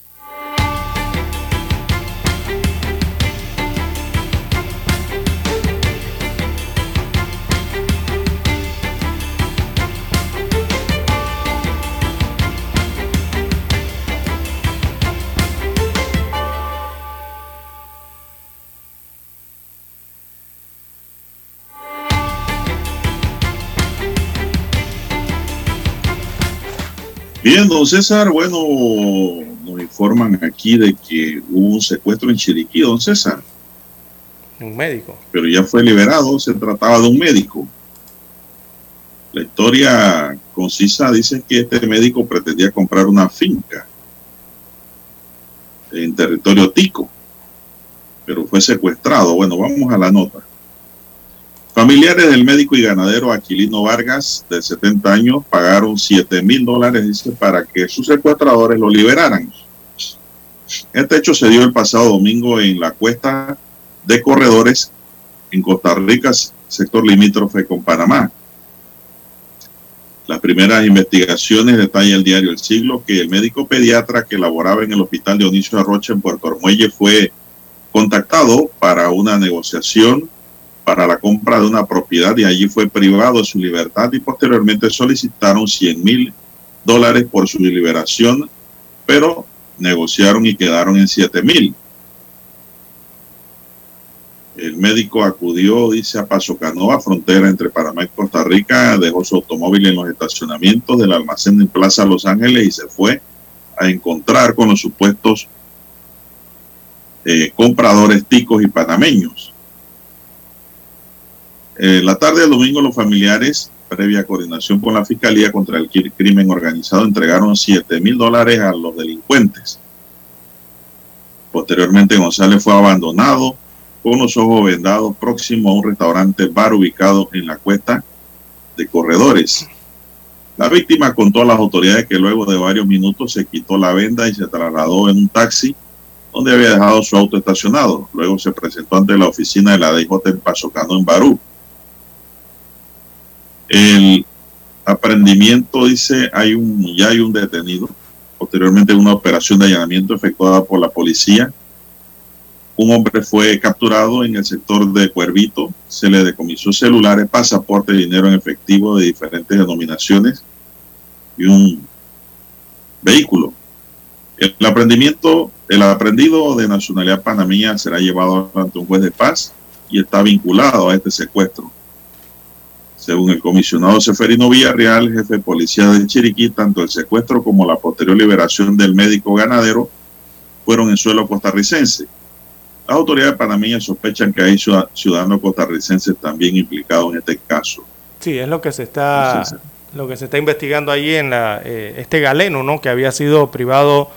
Bien, don César, bueno, nos informan aquí de que hubo un secuestro en Chiriquí, don César. Un médico. Pero ya fue liberado, se trataba de un médico. La historia concisa dice que este médico pretendía comprar una finca en territorio tico, pero fue secuestrado. Bueno, vamos a la nota. Familiares del médico y ganadero Aquilino Vargas, de 70 años, pagaron 7 mil dólares, dice, para que sus secuestradores lo liberaran. Este hecho se dio el pasado domingo en la cuesta de Corredores, en Costa Rica, sector limítrofe con Panamá. Las primeras investigaciones detalla el diario El Siglo que el médico pediatra que laboraba en el hospital Dionisio Arrocha en Puerto Armuelle fue contactado para una negociación para la compra de una propiedad y allí fue privado de su libertad y posteriormente solicitaron 100 mil dólares por su liberación, pero negociaron y quedaron en 7 mil. El médico acudió, dice, a Paso Canoa, frontera entre Panamá y Costa Rica, dejó su automóvil en los estacionamientos del almacén en Plaza Los Ángeles y se fue a encontrar con los supuestos eh, compradores ticos y panameños. Eh, la tarde del domingo los familiares, previa coordinación con la Fiscalía contra el Crimen Organizado, entregaron 7 mil dólares a los delincuentes. Posteriormente González fue abandonado con los ojos vendados próximo a un restaurante bar ubicado en la cuesta de Corredores. La víctima contó a las autoridades que luego de varios minutos se quitó la venda y se trasladó en un taxi donde había dejado su auto estacionado. Luego se presentó ante la oficina de la DJ en Pasocano en Barú. El aprendimiento dice hay un ya hay un detenido. Posteriormente una operación de allanamiento efectuada por la policía. Un hombre fue capturado en el sector de Cuervito. Se le decomisó celulares, pasaporte, dinero en efectivo de diferentes denominaciones y un vehículo. El aprendimiento el aprendido de nacionalidad panameña será llevado ante un juez de paz y está vinculado a este secuestro. Según el comisionado Seferino Villarreal, jefe de policía de Chiriquí, tanto el secuestro como la posterior liberación del médico ganadero fueron en suelo costarricense. Las autoridades panameñas sospechan que hay ciudadanos costarricenses también implicados en este caso. Sí, es lo que se está, lo que se está investigando allí en la, eh, este galeno, ¿no? Que había sido privado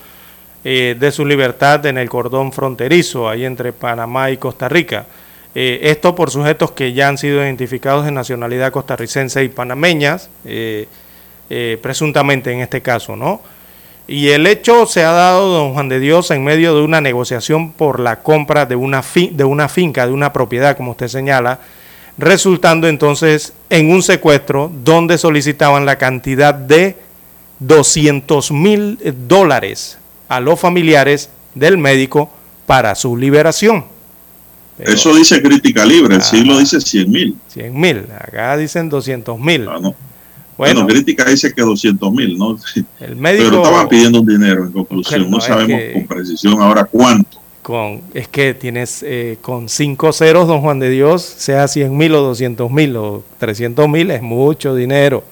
eh, de su libertad en el cordón fronterizo, ahí entre Panamá y Costa Rica. Eh, esto por sujetos que ya han sido identificados de nacionalidad costarricense y panameñas, eh, presuntamente en este caso, ¿no? Y el hecho se ha dado, don Juan de Dios, en medio de una negociación por la compra de una, de una finca, de una propiedad, como usted señala, resultando entonces en un secuestro donde solicitaban la cantidad de 200 mil dólares a los familiares del médico para su liberación. Eso dice crítica libre, el siglo dice 100 mil. 100 mil, acá dicen 200 mil. Ah, bueno, crítica dice que 200 mil, ¿no? El médico, Pero estaban pidiendo un dinero en conclusión, no, sabemos con precisión ahora cuánto. Con, es que tienes eh, con cinco ceros, don Juan de Dios, sea 100 mil o 200 mil o 300 mil, es mucho dinero.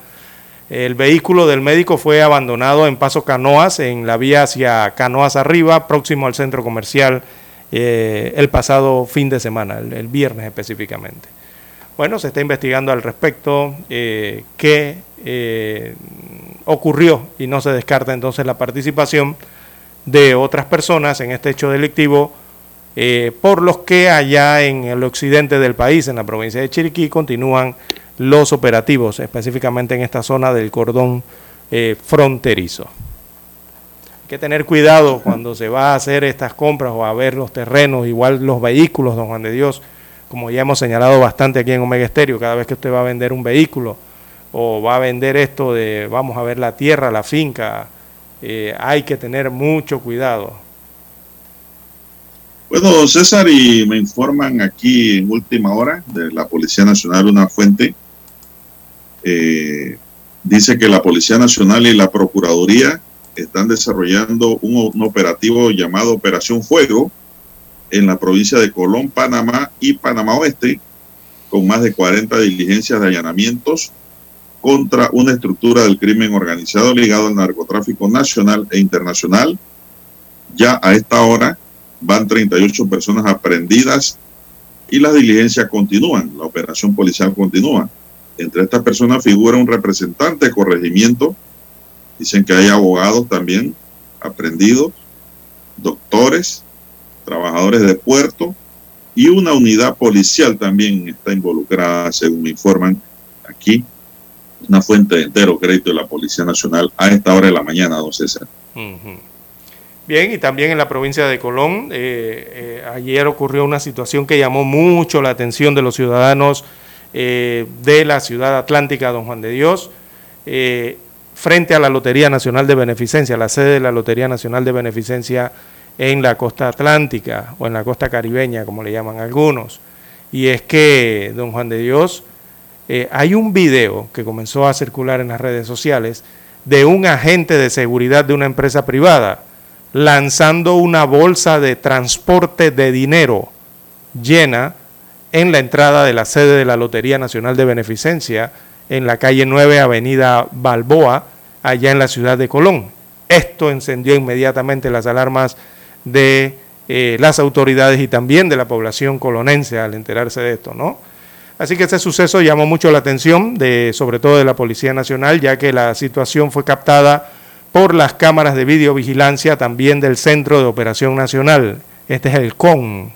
El vehículo del médico fue abandonado en Paso Canoas, en la vía hacia Canoas arriba, próximo al centro comercial, eh, el pasado fin de semana, el, viernes específicamente. Bueno, se está investigando al respecto eh, qué eh, ocurrió y no se descarta entonces la participación de otras personas en este hecho delictivo, por los que allá en el occidente del país, en la provincia de Chiriquí, continúan los operativos, específicamente en esta zona del cordón fronterizo. Que tener cuidado cuando se va a hacer estas compras o a ver los terrenos, igual los vehículos, don Juan de Dios, como ya hemos señalado bastante aquí en Omega Estéreo, cada vez que usted va a vender un vehículo o va a vender esto de, vamos a ver la tierra, la finca, eh, hay que tener mucho cuidado. Bueno, César, y me informan aquí en última hora de la Policía Nacional, una fuente, eh, dice que la Policía Nacional y la Procuraduría están desarrollando un, operativo llamado Operación Fuego en la provincia de Colón, Panamá y Panamá Oeste, con más de 40 diligencias de allanamientos contra una estructura del crimen organizado ligado al narcotráfico nacional e internacional. Ya a esta hora van 38 personas aprendidas y las diligencias continúan, la operación policial continúa. Entre estas personas figura un representante de corregimiento. Dicen que hay abogados también aprendidos, doctores, trabajadores de puerto y una unidad policial también está involucrada, según me informan aquí, una fuente de entero crédito de la Policía Nacional a esta hora de la mañana, don César. Bien, y también en la provincia de Colón, eh, eh, ayer ocurrió una situación que llamó mucho la atención de los ciudadanos eh, de la ciudad atlántica, don Juan de Dios, frente a la Lotería Nacional de Beneficencia, la sede de la Lotería Nacional de Beneficencia en la costa atlántica o en la costa caribeña, como le llaman algunos. Y es que, don Juan de Dios, eh, hay un video que comenzó a circular en las redes sociales de un agente de seguridad de una empresa privada lanzando una bolsa de transporte de dinero llena en la entrada de la sede de la Lotería Nacional de Beneficencia en la calle 9, Avenida Balboa, allá en la ciudad de Colón. Esto encendió inmediatamente las alarmas de eh, las autoridades y también de la población colonense al enterarse de esto, ¿no? Así que este suceso llamó mucho la atención, de, sobre todo de la Policía Nacional, ya que la situación fue captada por las cámaras de videovigilancia también del Centro de Operación Nacional, este es el CON,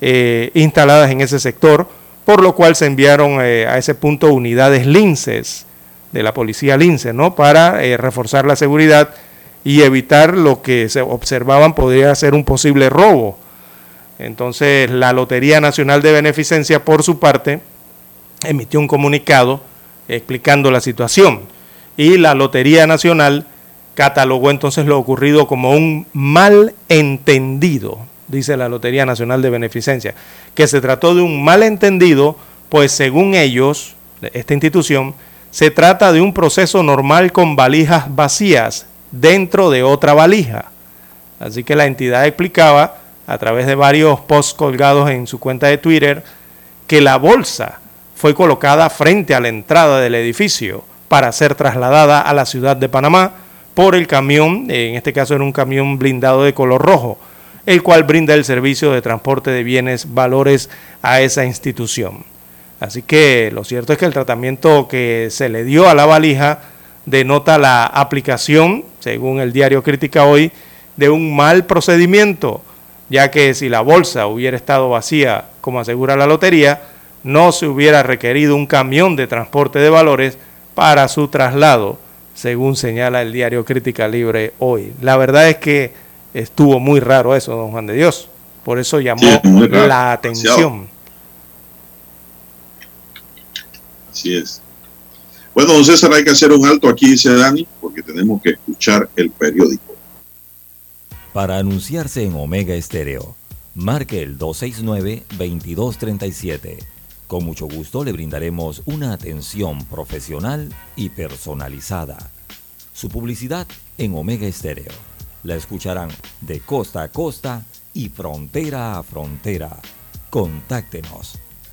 eh, instaladas en ese sector, por lo cual se enviaron eh, a ese punto unidades linces de la policía lince, ¿no? Para reforzar la seguridad y evitar lo que se observaban podría ser un posible robo. Entonces, la Lotería Nacional de Beneficencia, por su parte, emitió un comunicado explicando la situación. Y la Lotería Nacional catalogó entonces lo ocurrido como un malentendido, dice la Lotería Nacional de Beneficencia, que se trató de un malentendido, pues según ellos, esta institución, se trata de un proceso normal con valijas vacías dentro de otra valija. Así que la entidad explicaba a través de varios posts colgados en su cuenta de Twitter que la bolsa fue colocada frente a la entrada del edificio para ser trasladada a la ciudad de Panamá por el camión, en este caso era un camión blindado de color rojo, el cual brinda el servicio de transporte de bienes, valores a esa institución. Así que lo cierto es que el tratamiento que se le dio a la valija denota la aplicación, según el diario Crítica hoy, de un mal procedimiento, ya que si la bolsa hubiera estado vacía, como asegura la lotería, no se hubiera requerido un camión de transporte de valores para su traslado, según señala el diario Crítica Libre hoy. La verdad es que estuvo muy raro eso, don Juan de Dios. Por eso llamó la atención. Así es. Bueno, don César, hay que hacer un alto aquí, dice Dani, porque tenemos que escuchar el periódico. Para anunciarse en Omega Estéreo, marque el 269-2237. Con mucho gusto le brindaremos una atención profesional y personalizada. Su publicidad en Omega Estéreo. La escucharán de costa a costa y frontera a frontera. Contáctenos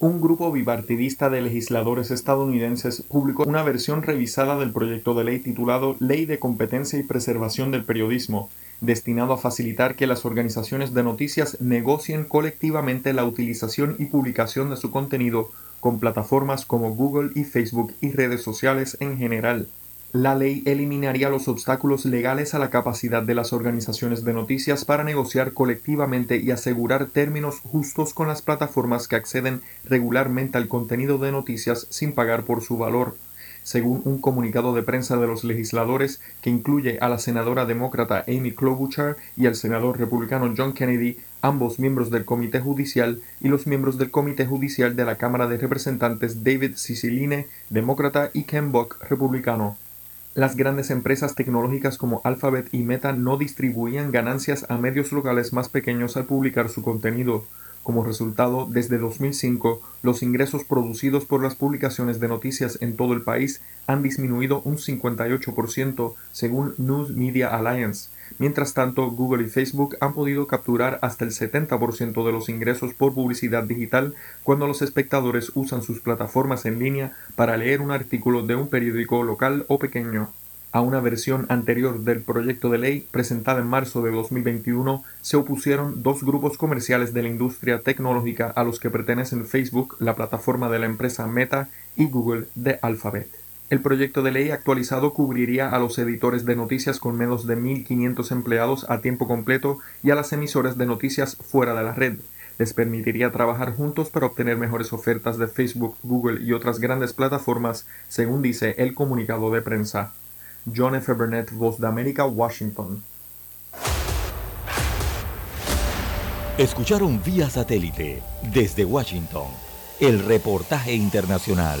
Un grupo bipartidista de legisladores estadounidenses publicó una versión revisada del proyecto de ley titulado Ley de Competencia y Preservación del Periodismo, destinado a facilitar que las organizaciones de noticias negocien colectivamente la utilización y publicación de su contenido con plataformas como Google y Facebook y redes sociales en general. La ley eliminaría los obstáculos legales a la capacidad de las organizaciones de noticias para negociar colectivamente y asegurar términos justos con las plataformas que acceden regularmente al contenido de noticias sin pagar por su valor. Según un comunicado de prensa de los legisladores que incluye a la senadora demócrata Amy Klobuchar y al senador republicano John Kennedy, ambos miembros del Comité Judicial, y los miembros del Comité Judicial de la Cámara de Representantes David Ciciline, demócrata, y Ken Buck, republicano. Las grandes empresas tecnológicas como Alphabet y Meta no distribuían ganancias a medios locales más pequeños al publicar su contenido. Como resultado, desde 2005, los ingresos producidos por las publicaciones de noticias en todo el país han disminuido un 58% según News Media Alliance. Mientras tanto, Google y Facebook han podido capturar hasta el 70% de los ingresos por publicidad digital cuando los espectadores usan sus plataformas en línea para leer un artículo de un periódico local o pequeño. a una versión anterior del proyecto de ley presentada en marzo de 2021 se opusieron dos grupos comerciales de la industria tecnológica a los que pertenecen Facebook, la plataforma de la empresa Meta, y Google de Alphabet. El proyecto de ley actualizado cubriría a los editores de noticias con menos de 1.500 empleados a tiempo completo y a las emisoras de noticias fuera de la red. Les permitiría trabajar juntos para obtener mejores ofertas de Facebook, Google y otras grandes plataformas, según dice el comunicado de prensa. John F. Burnett, Voz de América, Washington. Escucharon vía satélite desde Washington el reportaje internacional.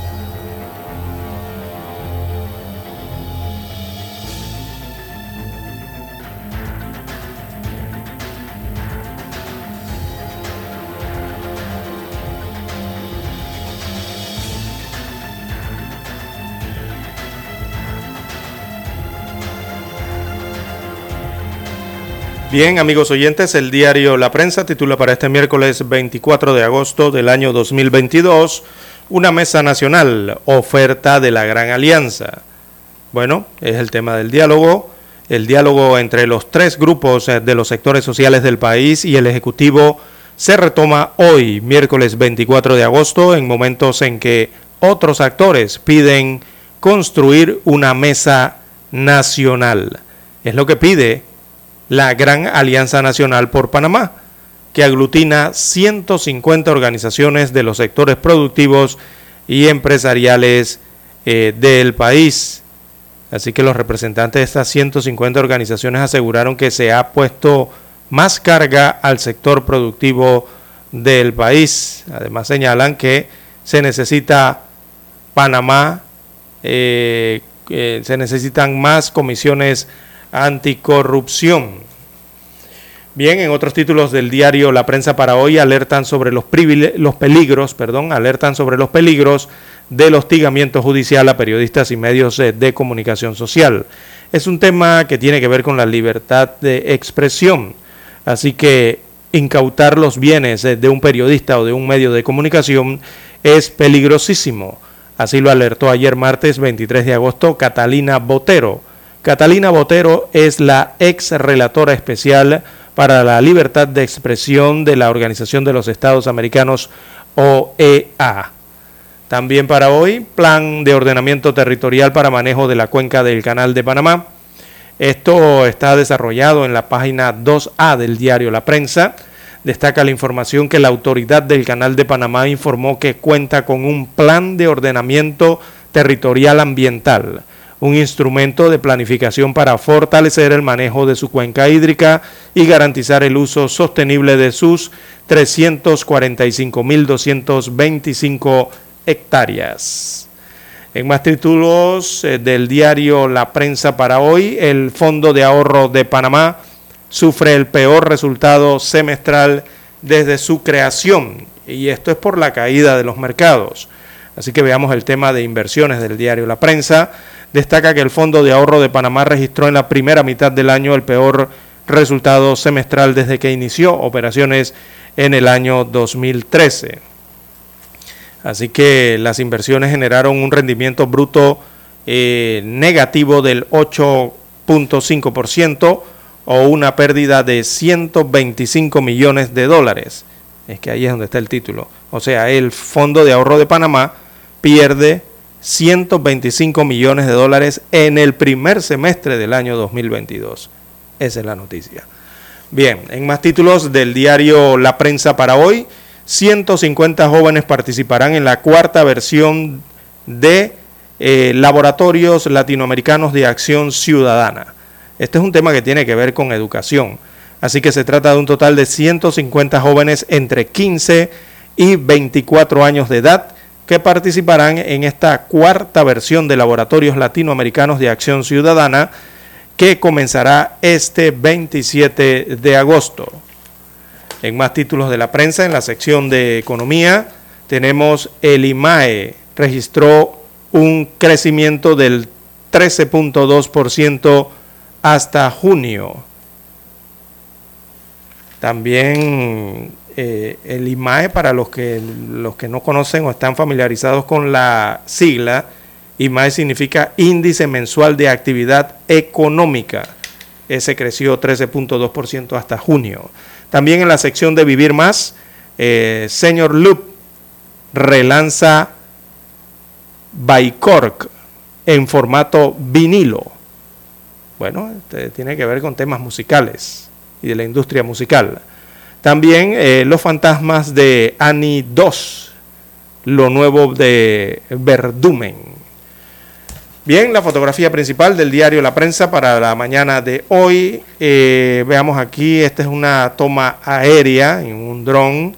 Bien, amigos oyentes, el diario La Prensa titula para este miércoles 24 de agosto del año 2022 una mesa nacional, oferta de la Gran Alianza. Bueno, es el tema del diálogo, el diálogo entre los tres grupos eh, de los sectores sociales del país y el Ejecutivo se retoma hoy, miércoles 24 de agosto, en momentos en que otros actores piden construir una mesa nacional. Es lo que pide la Gran Alianza Nacional por Panamá, que aglutina 150 organizaciones de los sectores productivos y empresariales eh, del país. Así que los representantes de estas 150 organizaciones aseguraron que se ha puesto más carga al sector productivo del país. Además señalan que se necesita Panamá, eh, se necesitan más comisiones anticorrupción. Bien, en otros títulos del diario La Prensa para hoy alertan sobre los, los peligros, perdón, alertan sobre los peligros del hostigamiento judicial a periodistas y medios de comunicación social. Es un tema que tiene que ver con la libertad de expresión, así que incautar los bienes de un periodista o de un medio de comunicación es peligrosísimo. Así lo alertó ayer martes 23 de agosto Catalina Botero, Catalina Botero es la ex relatora especial para la libertad de expresión de la Organización de los Estados Americanos OEA. También para hoy, plan de ordenamiento territorial para manejo de la cuenca del Canal de Panamá. Esto está desarrollado en la página 2A del diario La Prensa. Destaca la información que la autoridad del Canal de Panamá informó que cuenta con un plan de ordenamiento territorial ambiental un instrumento de planificación para fortalecer el manejo de su cuenca hídrica y garantizar el uso sostenible de sus 345.225 hectáreas. En más títulos eh, del diario La Prensa para hoy, el Fondo de Ahorro de Panamá sufre el peor resultado semestral desde su creación y esto es por la caída de los mercados. Así que veamos el tema de inversiones del diario La Prensa destaca que el Fondo de Ahorro de Panamá registró en la primera mitad del año el peor resultado semestral desde que inició operaciones en el año 2013. Así que las inversiones generaron un rendimiento bruto eh, negativo del 8.5% o una pérdida de 125 millones de dólares. Es que ahí es donde está el título. O sea, el Fondo de Ahorro de Panamá pierde 125 millones de dólares en el primer semestre del año 2022. Esa es la noticia. Bien, en más títulos del diario La Prensa para hoy, 150 jóvenes participarán en la cuarta versión de eh, Laboratorios Latinoamericanos de Acción Ciudadana. Este es un tema que tiene que ver con educación. Así que se trata de un total de 150 jóvenes entre 15 y 24 años de edad que participarán en esta cuarta versión de Laboratorios Latinoamericanos de Acción Ciudadana que comenzará este 27 de agosto. En más títulos de la prensa, en la sección de economía, tenemos el IMAE registró un crecimiento del 13.2% hasta junio. También eh, el IMAE, para los que, los que no conocen o están familiarizados con la sigla, IMAE significa Índice Mensual de Actividad Económica. Ese creció 13.2% hasta junio. También en la sección de Vivir Más, eh, Señor Loop relanza Baikork en formato vinilo. Bueno, este tiene que ver con temas musicales y de la industria musical. También eh, Los Fantasmas de Annie 2, lo nuevo de Verdumen. Bien, la fotografía principal del diario La Prensa para la mañana de hoy. Eh, veamos aquí, esta es una toma aérea en un dron.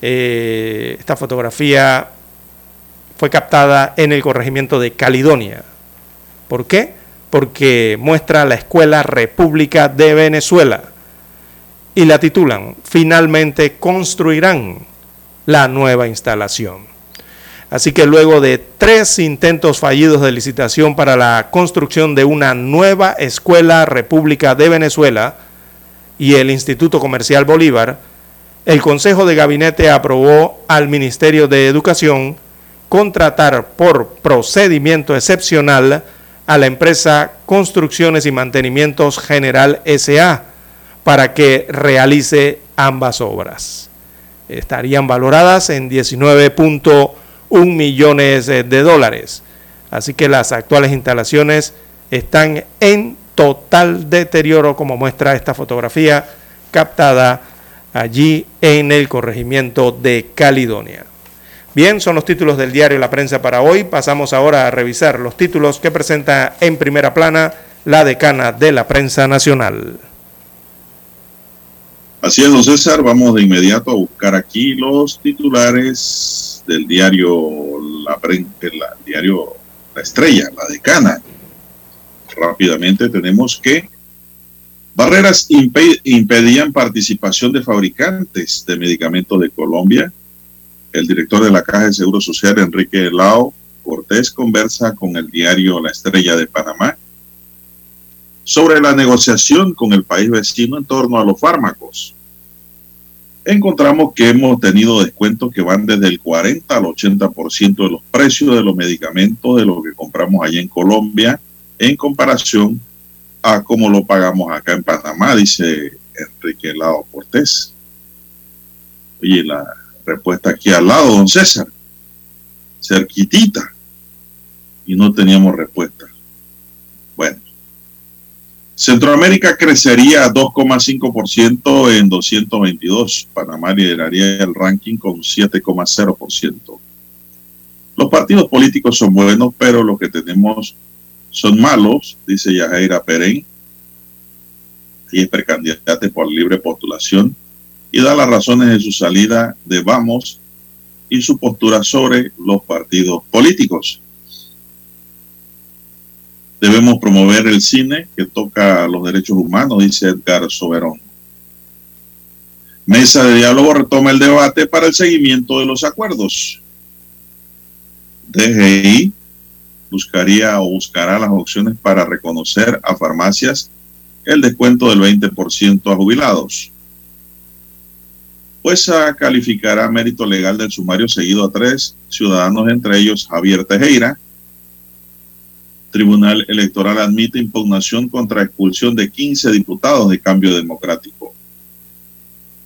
Eh, esta fotografía fue captada en el corregimiento de Caledonia. ¿Por qué? Porque muestra la Escuela República de Venezuela y la titulan Finalmente construirán la nueva instalación. Así que luego de tres intentos fallidos de licitación para la construcción de una nueva Escuela República de Venezuela y el Instituto Comercial Bolívar, el Consejo de Gabinete aprobó al Ministerio de Educación contratar por procedimiento excepcional a la empresa Construcciones y Mantenimientos General SA para que realice ambas obras. Estarían valoradas en 19.1 millones de dólares. Así que las actuales instalaciones están en total deterioro, como muestra esta fotografía captada allí en el corregimiento de Caledonia. Bien, son los títulos del diario La Prensa para hoy. Pasamos ahora a revisar los títulos que presenta en primera plana la decana de la prensa nacional. Así es, don César. Vamos de inmediato a buscar aquí los titulares del diario La, diario la Estrella, la decana. Rápidamente tenemos que barreras impedían participación de fabricantes de medicamentos de Colombia el director de la Caja de Seguro Social, Enrique Lao Cortés, conversa con el diario La Estrella de Panamá sobre la negociación con el país vecino en torno a los fármacos. Encontramos que hemos tenido descuentos que van desde el 40 al 80% de los precios de los medicamentos de lo que compramos allá en Colombia en comparación a cómo lo pagamos acá en Panamá, dice Enrique Lao Cortés. Oye, la respuesta aquí al lado, don César, cerquitita, y no teníamos respuesta. Centroamérica crecería a 2,5% en 222. Panamá lideraría el ranking con 7,0%. Los partidos políticos son buenos, pero los que tenemos son malos, dice Yajaira Perén, y es precandidata por libre postulación y da las razones de su salida de Vamos y su postura sobre los partidos políticos. Debemos promover el cine que toca los derechos humanos, dice Edgar Soberón. Mesa de diálogo retoma el debate para el seguimiento de los acuerdos. DGI buscaría o buscará las opciones para reconocer a farmacias el descuento del 20% a jubilados. Pues calificará mérito legal del sumario seguido a tres ciudadanos, entre ellos Javier Tejera. Tribunal Electoral admite impugnación contra expulsión de 15 diputados de cambio democrático.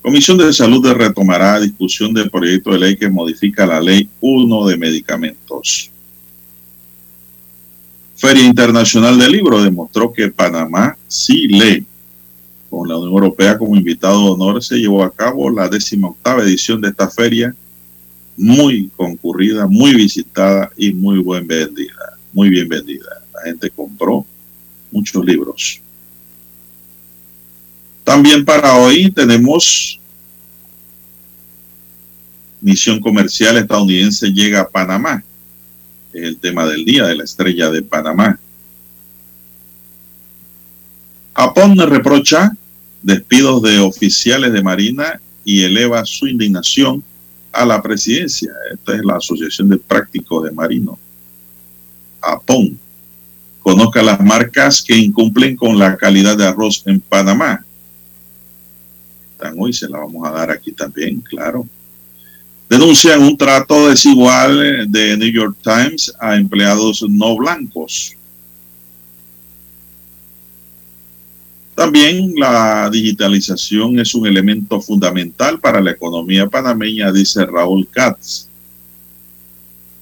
Comisión de Salud retomará discusión del proyecto de ley que modifica la ley 1 de medicamentos. Feria Internacional del Libro demostró que Panamá sí lee. Con la Unión Europea como invitado de honor se llevó a cabo la octava edición de esta feria, muy concurrida, muy visitada y muy buen vendida, muy bien vendida. La gente compró muchos libros. También para hoy tenemos misión comercial estadounidense llega a Panamá. Es el tema del día de la estrella de Panamá. Japón reprocha despidos de oficiales de Marina y eleva su indignación a la presidencia. Esta es la Asociación de Prácticos de Marino. Japón conozca las marcas que incumplen con la calidad de arroz en Panamá. Están hoy, se la vamos a dar aquí también, claro. Denuncian un trato desigual de New York Times a empleados no blancos. También la digitalización es un elemento fundamental para la economía panameña, dice Raúl Katz.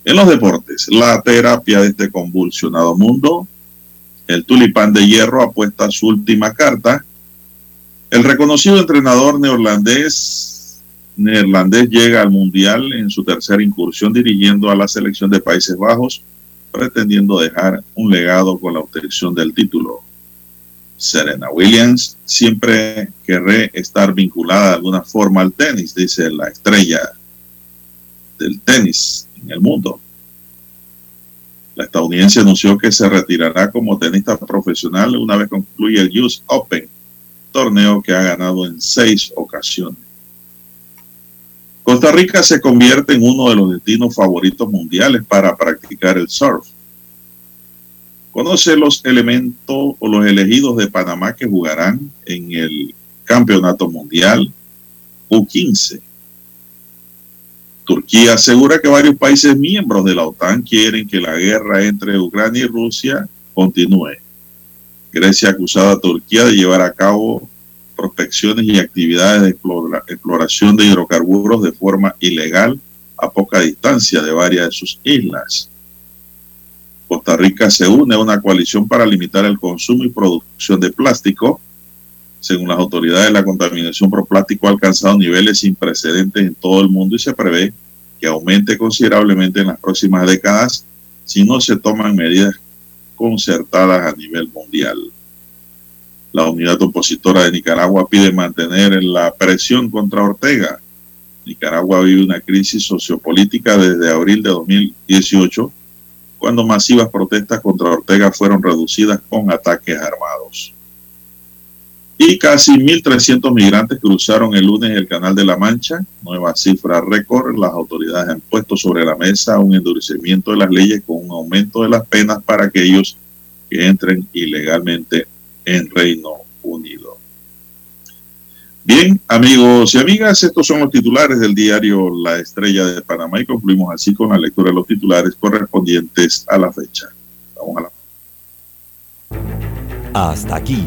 En los deportes, la terapia de este convulsionado mundo, el tulipán de hierro apuesta su última carta. El reconocido entrenador neerlandés, neerlandés llega al Mundial en su tercera incursión dirigiendo a la selección de Países Bajos, pretendiendo dejar un legado con la obtención del título. Serena Williams siempre querré estar vinculada de alguna forma al tenis, dice la estrella del tenis en el mundo. La estadounidense anunció que se retirará como tenista profesional una vez concluya el US Open, torneo que ha ganado en seis ocasiones. Costa Rica se convierte en uno de los destinos favoritos mundiales para practicar el surf. Conoce los elementos o los elegidos de Panamá que jugarán en el Campeonato Mundial U15. Turquía asegura que varios países miembros de la OTAN quieren que la guerra entre Ucrania y Rusia continúe. Grecia ha acusado a Turquía de llevar a cabo prospecciones y actividades de exploración de hidrocarburos de forma ilegal a poca distancia de varias de sus islas. Costa Rica se une a una coalición para limitar el consumo y producción de plástico. Según las autoridades, la contaminación por plástico ha alcanzado niveles sin precedentes en todo el mundo y se prevé que aumente considerablemente en las próximas décadas si no se toman medidas concertadas a nivel mundial. La unidad opositora de Nicaragua pide mantener la presión contra Ortega. Nicaragua vive una crisis sociopolítica desde abril de 2018 cuando masivas protestas contra Ortega fueron reducidas con ataques armados. Y casi 1.300 migrantes cruzaron el lunes el Canal de la Mancha, nueva cifra récord. Las autoridades han puesto sobre la mesa un endurecimiento de las leyes con un aumento de las penas para aquellos que entren ilegalmente en Reino Unido. Bien, amigos y amigas, estos son los titulares del diario La Estrella de Panamá y concluimos así con la lectura de los titulares correspondientes a la fecha. Vamos a la. Hasta aquí.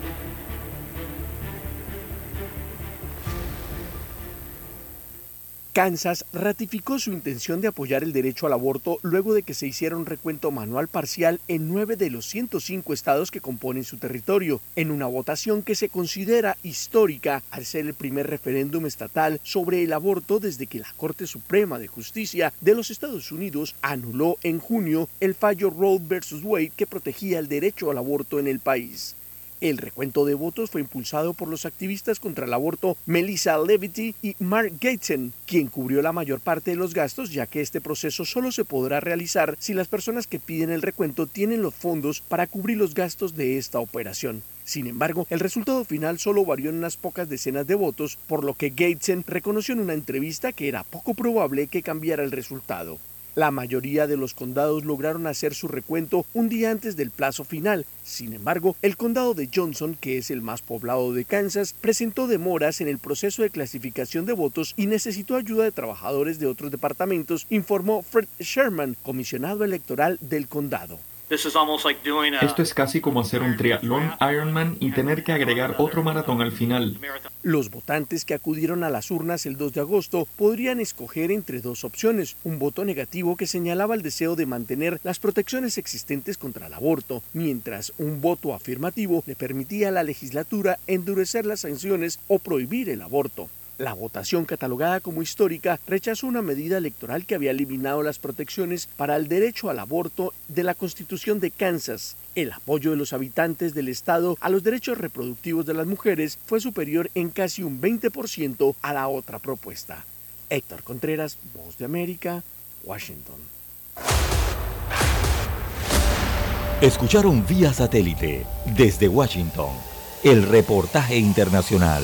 Kansas ratificó su intención de apoyar el derecho al aborto luego de que se hiciera un recuento manual parcial en nueve de los 105 estados que componen su territorio, en una votación que se considera histórica al ser el primer referéndum estatal sobre el aborto desde que la Corte Suprema de Justicia de los Estados Unidos anuló en junio el fallo Roe vs. Wade que protegía el derecho al aborto en el país. El recuento de votos fue impulsado por los activistas contra el aborto Melissa Levity y Mark Gaten, quien cubrió la mayor parte de los gastos, ya que este proceso solo se podrá realizar si las personas que piden el recuento tienen los fondos para cubrir los gastos de esta operación. Sin embargo, el resultado final solo varió en unas pocas decenas de votos, por lo que Gateson reconoció en una entrevista que era poco probable que cambiara el resultado. La mayoría de los condados lograron hacer su recuento un día antes del plazo final. Sin embargo, el condado de Johnson, que es el más poblado de Kansas, presentó demoras en el proceso de clasificación de votos y necesitó ayuda de trabajadores de otros departamentos, informó Fred Sherman, comisionado electoral del condado. Esto es casi como hacer un triatlón Ironman y tener que agregar otro maratón al final. Los votantes que acudieron a las urnas el 2 de agosto podrían escoger entre dos opciones, un voto negativo que señalaba el deseo de mantener las protecciones existentes contra el aborto, mientras un voto afirmativo le permitía a la legislatura endurecer las sanciones o prohibir el aborto. La votación catalogada como histórica rechazó una medida electoral que había eliminado las protecciones para el derecho al aborto de la Constitución de Kansas. El apoyo de los habitantes del estado a los derechos reproductivos de las mujeres fue superior en casi un 20% a la otra propuesta. Héctor Contreras, Voz de América, Washington. Escucharon vía satélite desde Washington el reportaje internacional.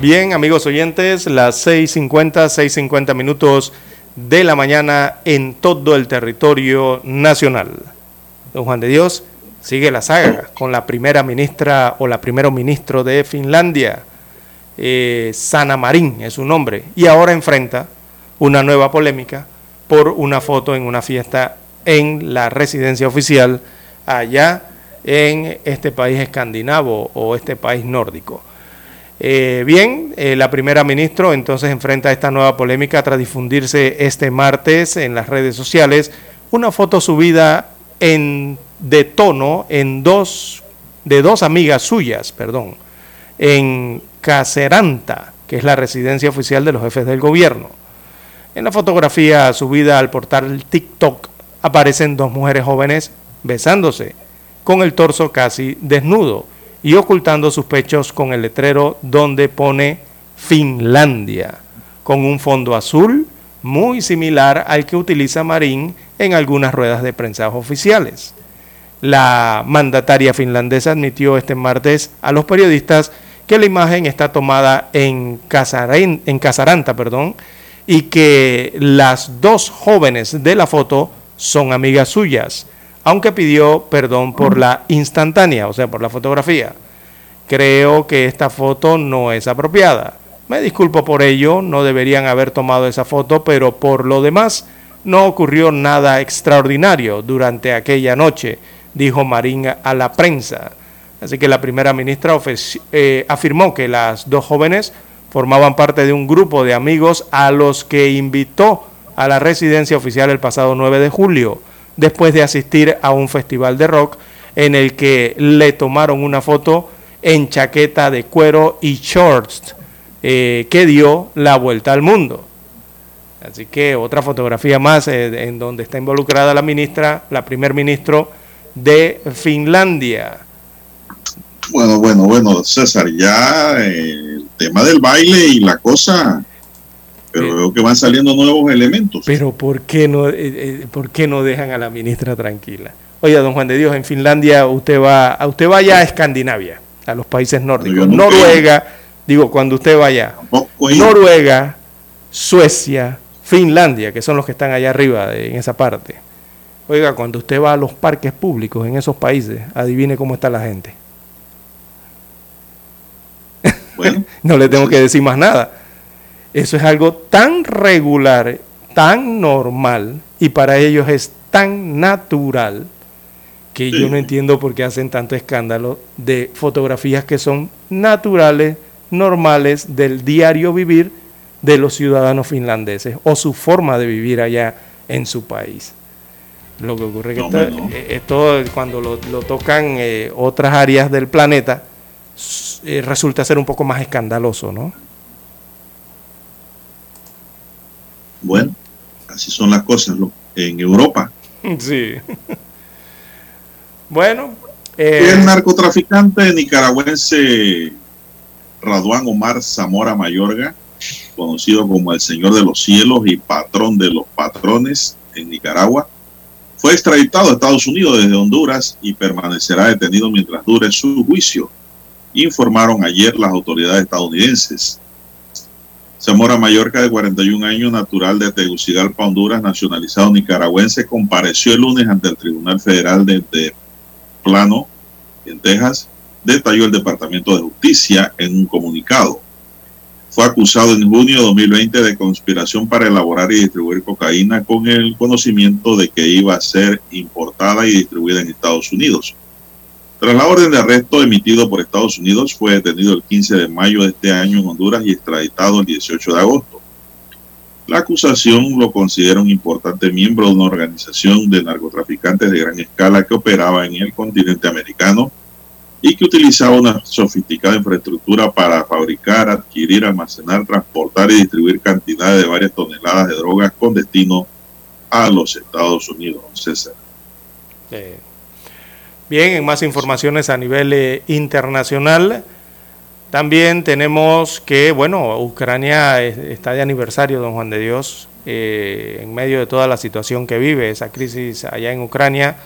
Bien, amigos oyentes, las 6.50, 6.50 minutos de la mañana en todo el territorio nacional. Don Juan de Dios sigue la saga con la primera ministra o la primero ministro de Finlandia, eh, Sana Marín es su nombre, y ahora enfrenta una nueva polémica por una foto en una fiesta en la residencia oficial allá en este país escandinavo o este país nórdico. Eh, bien, eh, la primera ministra entonces enfrenta esta nueva polémica tras difundirse este martes en las redes sociales una foto subida en, de tono en dos, de dos amigas suyas, perdón, en Caseranta, que es la residencia oficial de los jefes del gobierno. En la fotografía subida al portal TikTok aparecen dos mujeres jóvenes besándose, con el torso casi desnudo y ocultando sus pechos con el letrero donde pone Finlandia, con un fondo azul muy similar al que utiliza Marín en algunas ruedas de prensa oficiales. La mandataria finlandesa admitió este martes a los periodistas que la imagen está tomada en, en Casaranta perdón, y que las dos jóvenes de la foto son amigas suyas, aunque pidió perdón por la instantánea, o sea, por la fotografía. Creo que esta foto no es apropiada. Me disculpo por ello, no deberían haber tomado esa foto, pero por lo demás no ocurrió nada extraordinario durante aquella noche, dijo Marín a la prensa. Así que la primera ministra eh, afirmó que las dos jóvenes formaban parte de un grupo de amigos a los que invitó a la residencia oficial el pasado 9 de julio, después de asistir a un festival de rock en el que le tomaron una foto en chaqueta de cuero y shorts eh, que dio la vuelta al mundo. Así que otra fotografía más eh, en donde está involucrada la ministra, la primer ministro de Finlandia. Bueno, bueno, bueno, César, ya eh, el tema del baile y la cosa, pero veo que van saliendo nuevos elementos. Pero ¿por qué no, ¿por qué no dejan a la ministra tranquila? Oiga, don Juan de Dios, en Finlandia usted va, usted vaya a Escandinavia a los países nórdicos. Noruega, digo, cuando usted vaya, Noruega, Suecia, Finlandia, que son los que están allá arriba en esa parte. Oiga, cuando usted va a los parques públicos en esos países, adivine cómo está la gente. *laughs* no le tengo que decir más nada. Eso es algo tan regular, tan normal, y para ellos es tan natural que yo no entiendo por qué hacen tanto escándalo de fotografías que son naturales, normales, del diario vivir de los ciudadanos finlandeses o su forma de vivir allá en su país. Lo que ocurre es que eh, esto, cuando lo, tocan eh, otras áreas del planeta eh, resulta ser un poco más escandaloso, ¿no? Bueno, así son las cosas en Europa. Sí. Bueno. Eh, el narcotraficante nicaragüense Raduán Omar Zamora Mayorga, conocido como el Señor de los Cielos y patrón de los patrones en Nicaragua, fue extraditado a Estados Unidos desde Honduras y permanecerá detenido mientras dure su juicio, informaron ayer las autoridades estadounidenses. Zamora Mayorga, de 41 años, natural de Tegucigalpa, Honduras, nacionalizado nicaragüense, compareció el lunes ante el Tribunal Federal de, de Plano, en Texas, detalló el Departamento de Justicia en un comunicado. Fue acusado en junio de 2020 de conspiración para elaborar y distribuir cocaína con el conocimiento de que iba a ser importada y distribuida en Estados Unidos. Tras la orden de arresto emitido por Estados Unidos, fue detenido el 15 de mayo de este año en Honduras y extraditado el 18 de agosto. La acusación lo considera un importante miembro de una organización de narcotraficantes de gran escala que operaba en el continente americano y que utilizaba una sofisticada infraestructura para fabricar, adquirir, almacenar, transportar y distribuir cantidades de varias toneladas de drogas con destino a los Estados Unidos. César. Bien, en más informaciones a nivel eh, internacional. También tenemos que, bueno, Ucrania está de aniversario, don Juan de Dios, eh, en medio de toda la situación que vive, esa crisis allá en Ucrania.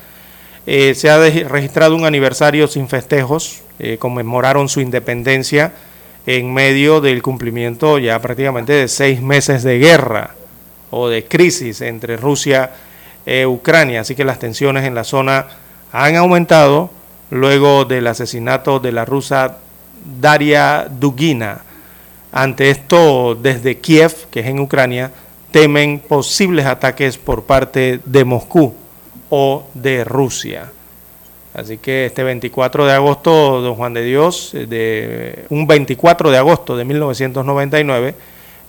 Eh, se ha registrado un aniversario sin festejos, eh, conmemoraron su independencia en medio del cumplimiento ya prácticamente de seis meses de guerra o de crisis entre Rusia e Ucrania. Así que las tensiones en la zona han aumentado luego del asesinato de la rusa Daria Dugina. Ante esto, desde Kiev, que es en Ucrania, temen posibles ataques por parte de Moscú o de Rusia. Así que este 24 de agosto, don Juan de Dios, de un 24 de agosto de 1999,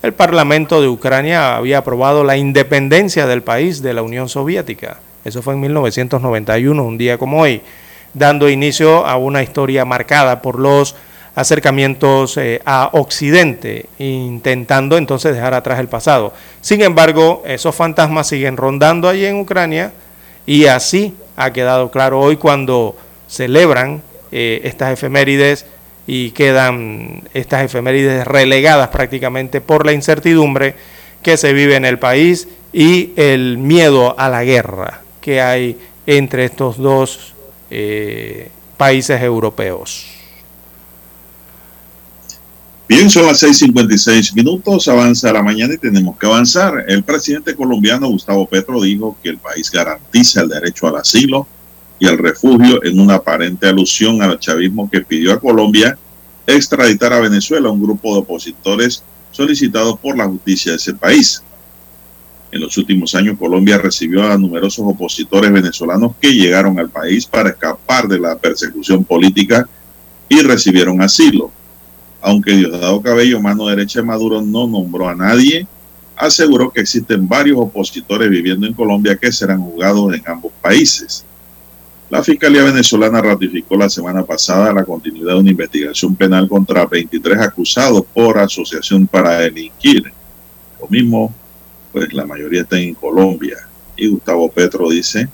el Parlamento de Ucrania había aprobado la independencia del país de la Unión Soviética. Eso fue en 1991, un día como hoy, dando inicio a una historia marcada por los acercamientos eh, a Occidente, intentando entonces dejar atrás el pasado. Sin embargo, esos fantasmas siguen rondando allí en Ucrania y así ha quedado claro hoy cuando celebran eh, estas efemérides y quedan estas efemérides relegadas prácticamente por la incertidumbre que se vive en el país y el miedo a la guerra que hay entre estos dos eh, países europeos. Bien, son las 6:56 minutos, avanza la mañana y tenemos que avanzar. El presidente colombiano Gustavo Petro dijo que el país garantiza el derecho al asilo y al refugio en una aparente alusión al chavismo que pidió a Colombia extraditar a Venezuela, un grupo de opositores solicitados por la justicia de ese país. En los últimos años, Colombia recibió a numerosos opositores venezolanos que llegaron al país para escapar de la persecución política y recibieron asilo aunque Diosdado Cabello, mano derecha de Maduro, no nombró a nadie, aseguró que existen varios opositores viviendo en Colombia que serán juzgados en ambos países. La Fiscalía venezolana ratificó la semana pasada la continuidad de una investigación penal contra 23 acusados por asociación para delinquir. Lo mismo, pues la mayoría está en Colombia. Y Gustavo Petro dice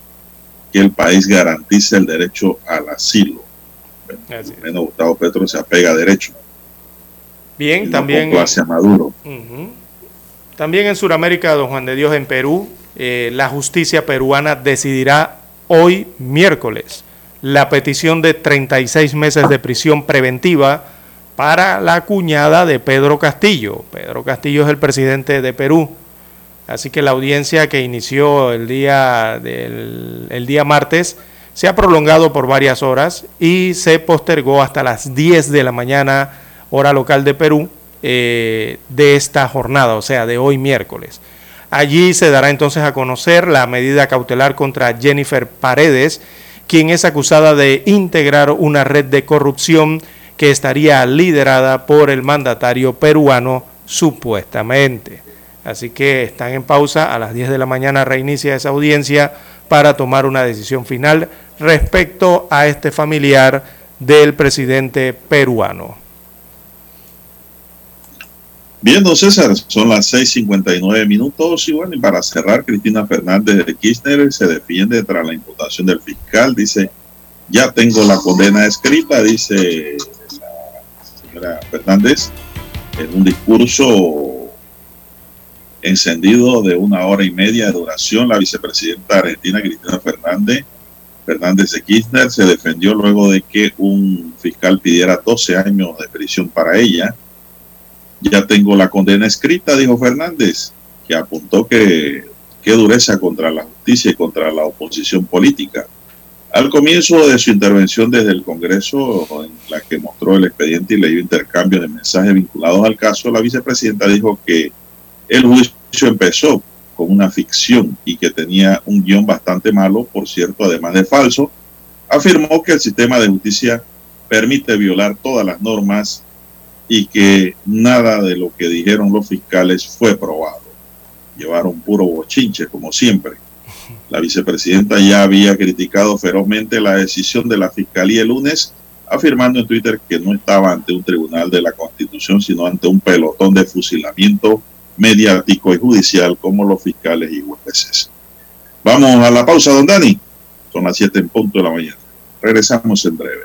que el país garantiza el derecho al asilo. menos Gustavo Petro se apega a derecho. Bien, también. Maduro. También en Sudamérica, don Juan de Dios, en Perú, eh, la justicia peruana decidirá hoy, miércoles, la petición de 36 meses de prisión preventiva para la cuñada de Pedro Castillo. Pedro Castillo es el presidente de Perú. Así que la audiencia que inició el día, del, el día martes se ha prolongado por varias horas y se postergó hasta las 10 de la mañana hora local de Perú, eh, de esta jornada, o sea, de hoy miércoles. Allí se dará entonces a conocer la medida cautelar contra Jennifer Paredes, quien es acusada de integrar una red de corrupción que estaría liderada por el mandatario peruano supuestamente. Así que están en pausa, a las 10 de la mañana reinicia esa audiencia para tomar una decisión final respecto a este familiar del presidente peruano. Bien, don César, son las 6:59 minutos. Y bueno, y para cerrar, Cristina Fernández de Kirchner se defiende tras la imputación del fiscal, dice, ya tengo la condena escrita, dice la señora Fernández, en un discurso encendido de una hora y media de duración, la vicepresidenta argentina Cristina Fernández, Fernández de Kirchner, se defendió luego de que un fiscal pidiera 12 años de prisión para ella ya tengo la condena escrita, dijo Fernández, que apuntó que dureza contra la justicia y contra la oposición política. Al comienzo de su intervención desde el Congreso, en la que mostró el expediente y leyó intercambio de mensajes vinculados al caso, la vicepresidenta dijo que el juicio empezó con una ficción y que tenía un guion bastante malo, por cierto, además de falso. Afirmó que el sistema de justicia permite violar todas las normas y que nada de lo que dijeron los fiscales fue probado. Llevaron puro bochinche, como siempre. La vicepresidenta ya había criticado ferozmente la decisión de la fiscalía el lunes, afirmando en Twitter que no estaba ante un tribunal de la Constitución, sino ante un pelotón de fusilamiento mediático y judicial como los fiscales y jueces. Vamos a la pausa, don Dani. Son las 7 en punto de la mañana. Regresamos en breve.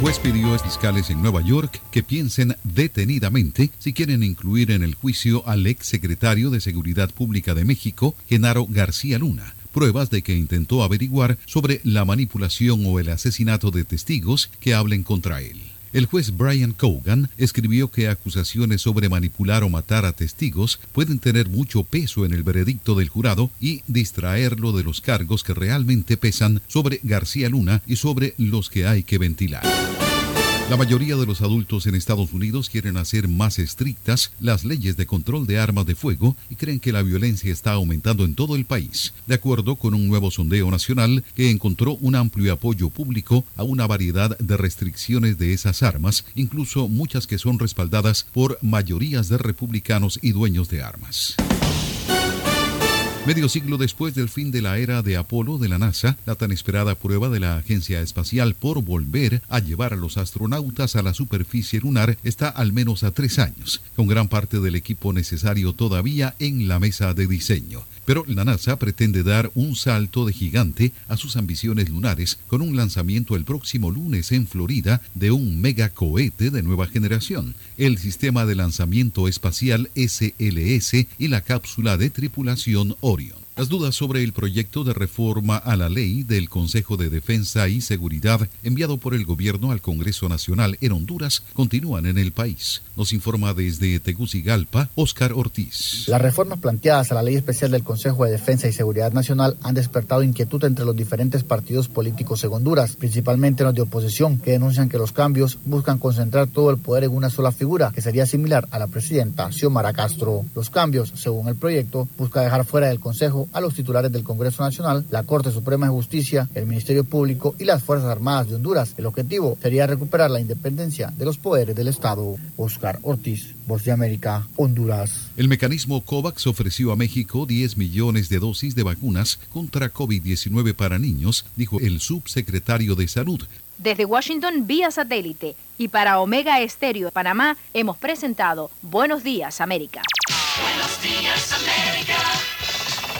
Juez pidió a fiscales en Nueva York que piensen detenidamente si quieren incluir en el juicio al ex secretario de Seguridad Pública de México, Genaro García Luna, pruebas de que intentó averiguar sobre la manipulación o el asesinato de testigos que hablen contra él. El juez Brian Cogan escribió que acusaciones sobre manipular o matar a testigos pueden tener mucho peso en el veredicto del jurado y distraerlo de los cargos que realmente pesan sobre García Luna y sobre los que hay que ventilar. La mayoría de los adultos en Estados Unidos quieren hacer más estrictas las leyes de control de armas de fuego y creen que la violencia está aumentando en todo el país, de acuerdo con un nuevo sondeo nacional que encontró un amplio apoyo público a una variedad de restricciones de esas armas, incluso muchas que son respaldadas por mayorías de republicanos y dueños de armas. Medio siglo después del fin de la era de Apolo de la NASA, la tan esperada prueba de la Agencia Espacial por volver a llevar a los astronautas a la superficie lunar está al menos a tres años, con gran parte del equipo necesario todavía en la mesa de diseño. Pero la NASA pretende dar un salto de gigante a sus ambiciones lunares con un lanzamiento el próximo lunes en Florida de un megacohete de nueva generación, el Sistema de Lanzamiento Espacial SLS y la cápsula de tripulación Orion. Las dudas sobre el proyecto de reforma a la ley del Consejo de Defensa y Seguridad enviado por el gobierno al Congreso Nacional en Honduras continúan en el país. Nos informa desde Tegucigalpa, Óscar Ortiz. Las reformas planteadas a la Ley Especial del Consejo de Defensa y Seguridad Nacional han despertado inquietud entre los diferentes partidos políticos en Honduras, principalmente los de oposición, que denuncian que los cambios buscan concentrar todo el poder en una sola figura, que sería similar a la presidenta Xiomara Castro. Los cambios, según el proyecto, busca dejar fuera del Consejo a los titulares del Congreso Nacional, la Corte Suprema de Justicia, el Ministerio Público y las Fuerzas Armadas de Honduras. El objetivo sería recuperar la independencia de los poderes del Estado. Oscar Ortiz, Voz de América, Honduras. El mecanismo COVAX ofreció a México 10 millones de dosis de vacunas contra COVID-19 para niños, dijo el subsecretario de Salud. Desde Washington vía satélite y para Omega Estéreo de Panamá hemos presentado Buenos Días América. Buenos días, América.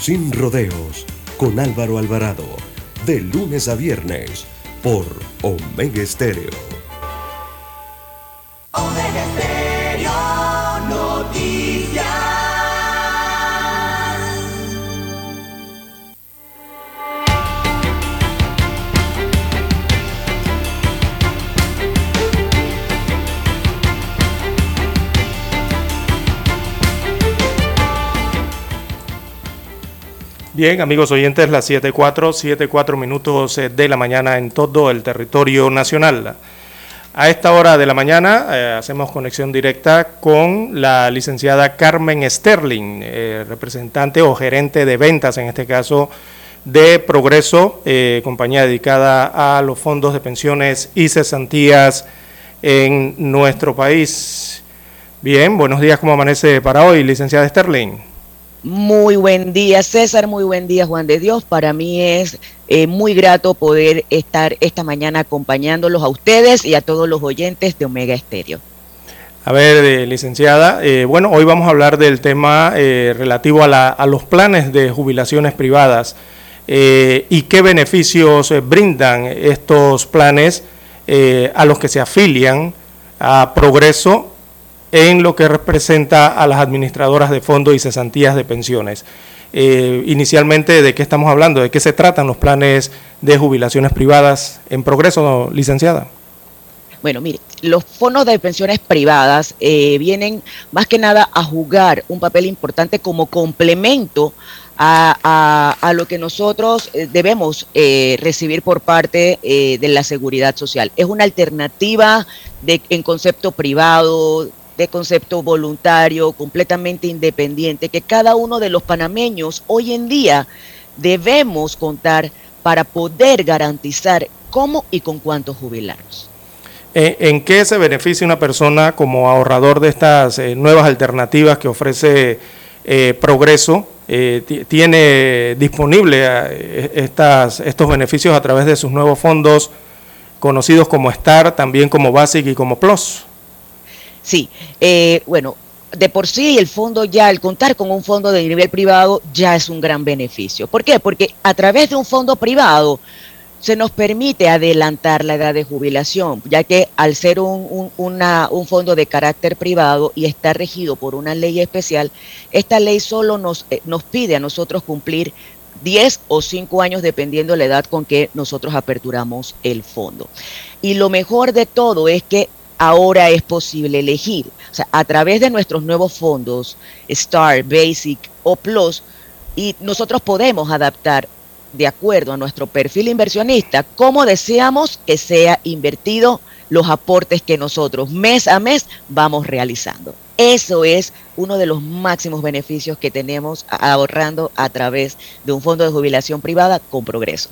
Sin rodeos. Con Álvaro Alvarado. De lunes a viernes. Por Omega Estéreo. Bien, amigos oyentes, las 7.4, 7.4 minutos eh, de la mañana en todo el territorio nacional. A esta hora de la mañana eh, hacemos conexión directa con la licenciada Carmen Sterling, eh, representante o gerente de ventas, en este caso, de Progreso, compañía dedicada a los fondos de pensiones y cesantías en nuestro país. Bien, buenos días, ¿cómo amanece para hoy, licenciada Sterling? Muy buen día, César. Muy buen día, Juan de Dios. Para mí es eh, muy grato poder estar esta mañana acompañándolos a ustedes y a todos los oyentes de Omega Estéreo. A ver, eh, licenciada, eh, bueno, hoy vamos a hablar del tema relativo a, la- a los planes de jubilaciones privadas y qué beneficios brindan estos planes a los que se afilian a Progreso en lo que representa a las administradoras de fondos y cesantías de pensiones. Eh, inicialmente, ¿de qué estamos hablando? ¿De qué se tratan los planes de jubilaciones privadas en Progreso, licenciada? Bueno, mire, los fondos de pensiones privadas eh, vienen más que nada a jugar un papel importante como complemento a, a- lo que nosotros eh, debemos eh, recibir por parte eh, de la seguridad social. Es una alternativa de, en concepto privado, de concepto voluntario, completamente independiente, que cada uno de los panameños hoy en día debemos contar para poder garantizar cómo y con cuánto jubilarnos. ¿En, en qué se beneficia una persona como ahorrador de estas eh, nuevas alternativas que ofrece eh, Progreso? Eh, ti- ¿Tiene disponible eh, estas, estos beneficios a través de sus nuevos fondos conocidos como STAR, también como Basic y como Plus? Sí, eh, bueno, de por sí el fondo ya, el contar con un fondo de nivel privado ya es un gran beneficio. ¿Por qué? Porque a través de un fondo privado se nos permite adelantar la edad de jubilación, ya que al ser un, un, fondo de carácter privado y está regido por una ley especial, esta ley solo nos, eh, nos pide a nosotros cumplir 10 o 5 años dependiendo de la edad con que nosotros aperturamos el fondo. Y lo mejor de todo es que ahora es posible elegir. O sea, a través de nuestros nuevos fondos, Star, Basic o Plus, y nosotros podemos adaptar de acuerdo a nuestro perfil inversionista cómo deseamos que sea invertido los aportes que nosotros mes a mes vamos realizando. Eso es uno de los máximos beneficios que tenemos ahorrando a través de un fondo de jubilación privada con progreso.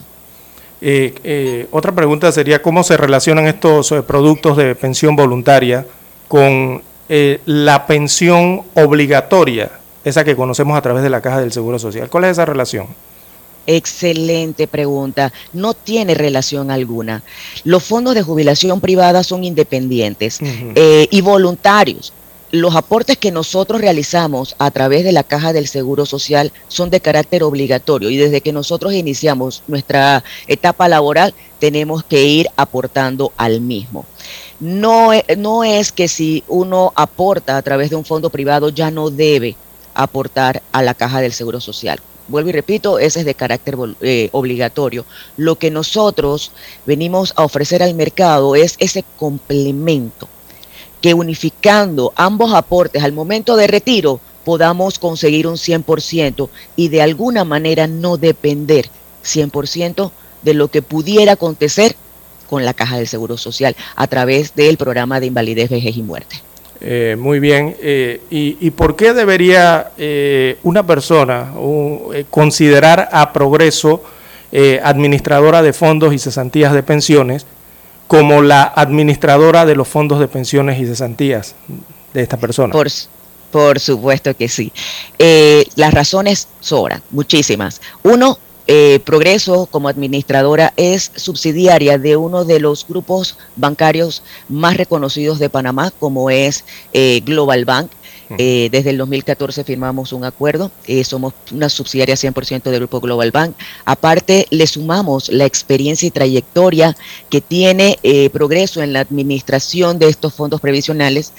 Eh, eh, otra pregunta sería cómo se relacionan estos eh, productos de pensión voluntaria con la pensión obligatoria, esa que conocemos a través de la caja del Seguro Social. ¿Cuál es esa relación? Excelente pregunta. No tiene relación alguna. Los fondos de jubilación privada son independientes y voluntarios los aportes que nosotros realizamos a través de la caja del Seguro Social son de carácter obligatorio y desde que nosotros iniciamos nuestra etapa laboral tenemos que ir aportando al mismo. No, e, no es que si uno aporta a través de un fondo privado ya no debe aportar a la caja del Seguro Social. Vuelvo y repito, ese es de carácter eh, obligatorio. Lo que nosotros venimos a ofrecer al mercado es ese complemento que unificando ambos aportes al momento de retiro podamos conseguir un 100% y de alguna manera no depender 100% de lo que pudiera acontecer con la Caja del Seguro Social a través del programa de invalidez, vejez y muerte. Eh, muy bien. Eh, y, por qué debería eh, una persona considerar a Progreso administradora de fondos y cesantías de pensiones como la administradora de los fondos de pensiones y cesantías de esta persona. Por, por supuesto que sí. Eh, las razones sobran, muchísimas. Uno, eh, Progreso como administradora es subsidiaria de uno de los grupos bancarios más reconocidos de Panamá, como es eh, Global Bank. Eh, desde el 2014 firmamos un acuerdo, eh, somos una subsidiaria 100% del Grupo Global Bank. Aparte, le sumamos la experiencia y trayectoria que tiene eh, Progreso en la administración de estos fondos previsionales.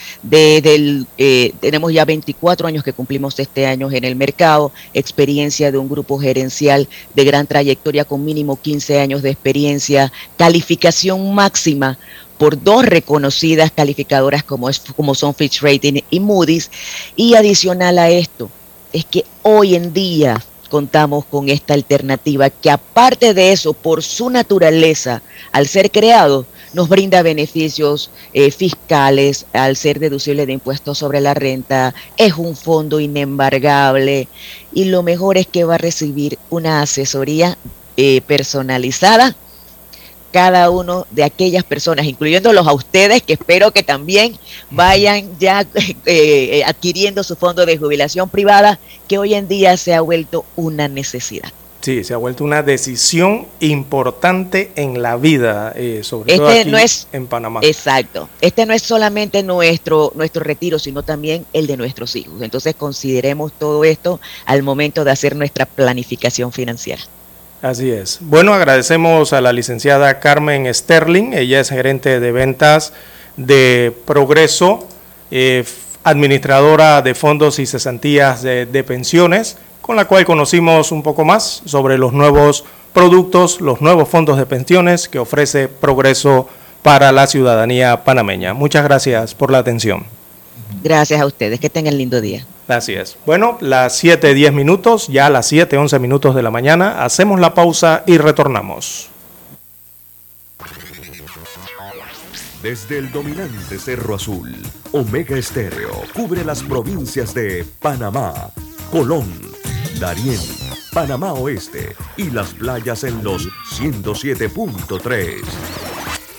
tenemos ya 24 años que cumplimos este año en el mercado, experiencia de un grupo gerencial de gran trayectoria con mínimo 15 años de experiencia, calificación máxima por dos reconocidas calificadoras como, es, como son Fitch Rating y Moody's. Y adicional a esto, es que hoy en día contamos con esta alternativa que aparte de eso, por su naturaleza, al ser creado, nos brinda beneficios eh, fiscales al ser deducible de impuestos sobre la renta, es un fondo inembargable y lo mejor es que va a recibir una asesoría eh, personalizada cada uno de aquellas personas, incluyéndolos a ustedes, que espero que también vayan ya *laughs* eh, adquiriendo su fondo de jubilación privada, que hoy en día se ha vuelto una necesidad. Sí, se ha vuelto una decisión importante en la vida, eh, sobre todo este aquí en Panamá. Exacto. Este no es solamente nuestro, nuestro retiro, sino también el de nuestros hijos. Entonces consideremos todo esto al momento de hacer nuestra planificación financiera. Así es. Bueno, agradecemos a la licenciada Carmen Sterling, ella es gerente de ventas de Progreso, eh, administradora de fondos y cesantías de, de pensiones, con la cual conocimos un poco más sobre los nuevos productos, los nuevos fondos de pensiones que ofrece Progreso para la ciudadanía panameña. Muchas gracias por la atención. Gracias a ustedes, que tengan lindo día. Así es. Bueno, las 7.10 minutos, ya a las 7.11 minutos de la mañana, hacemos la pausa y retornamos. Desde el dominante Cerro Azul, Omega Estéreo cubre las provincias de Panamá, Colón, Darién, Panamá Oeste y las playas en los 107.3.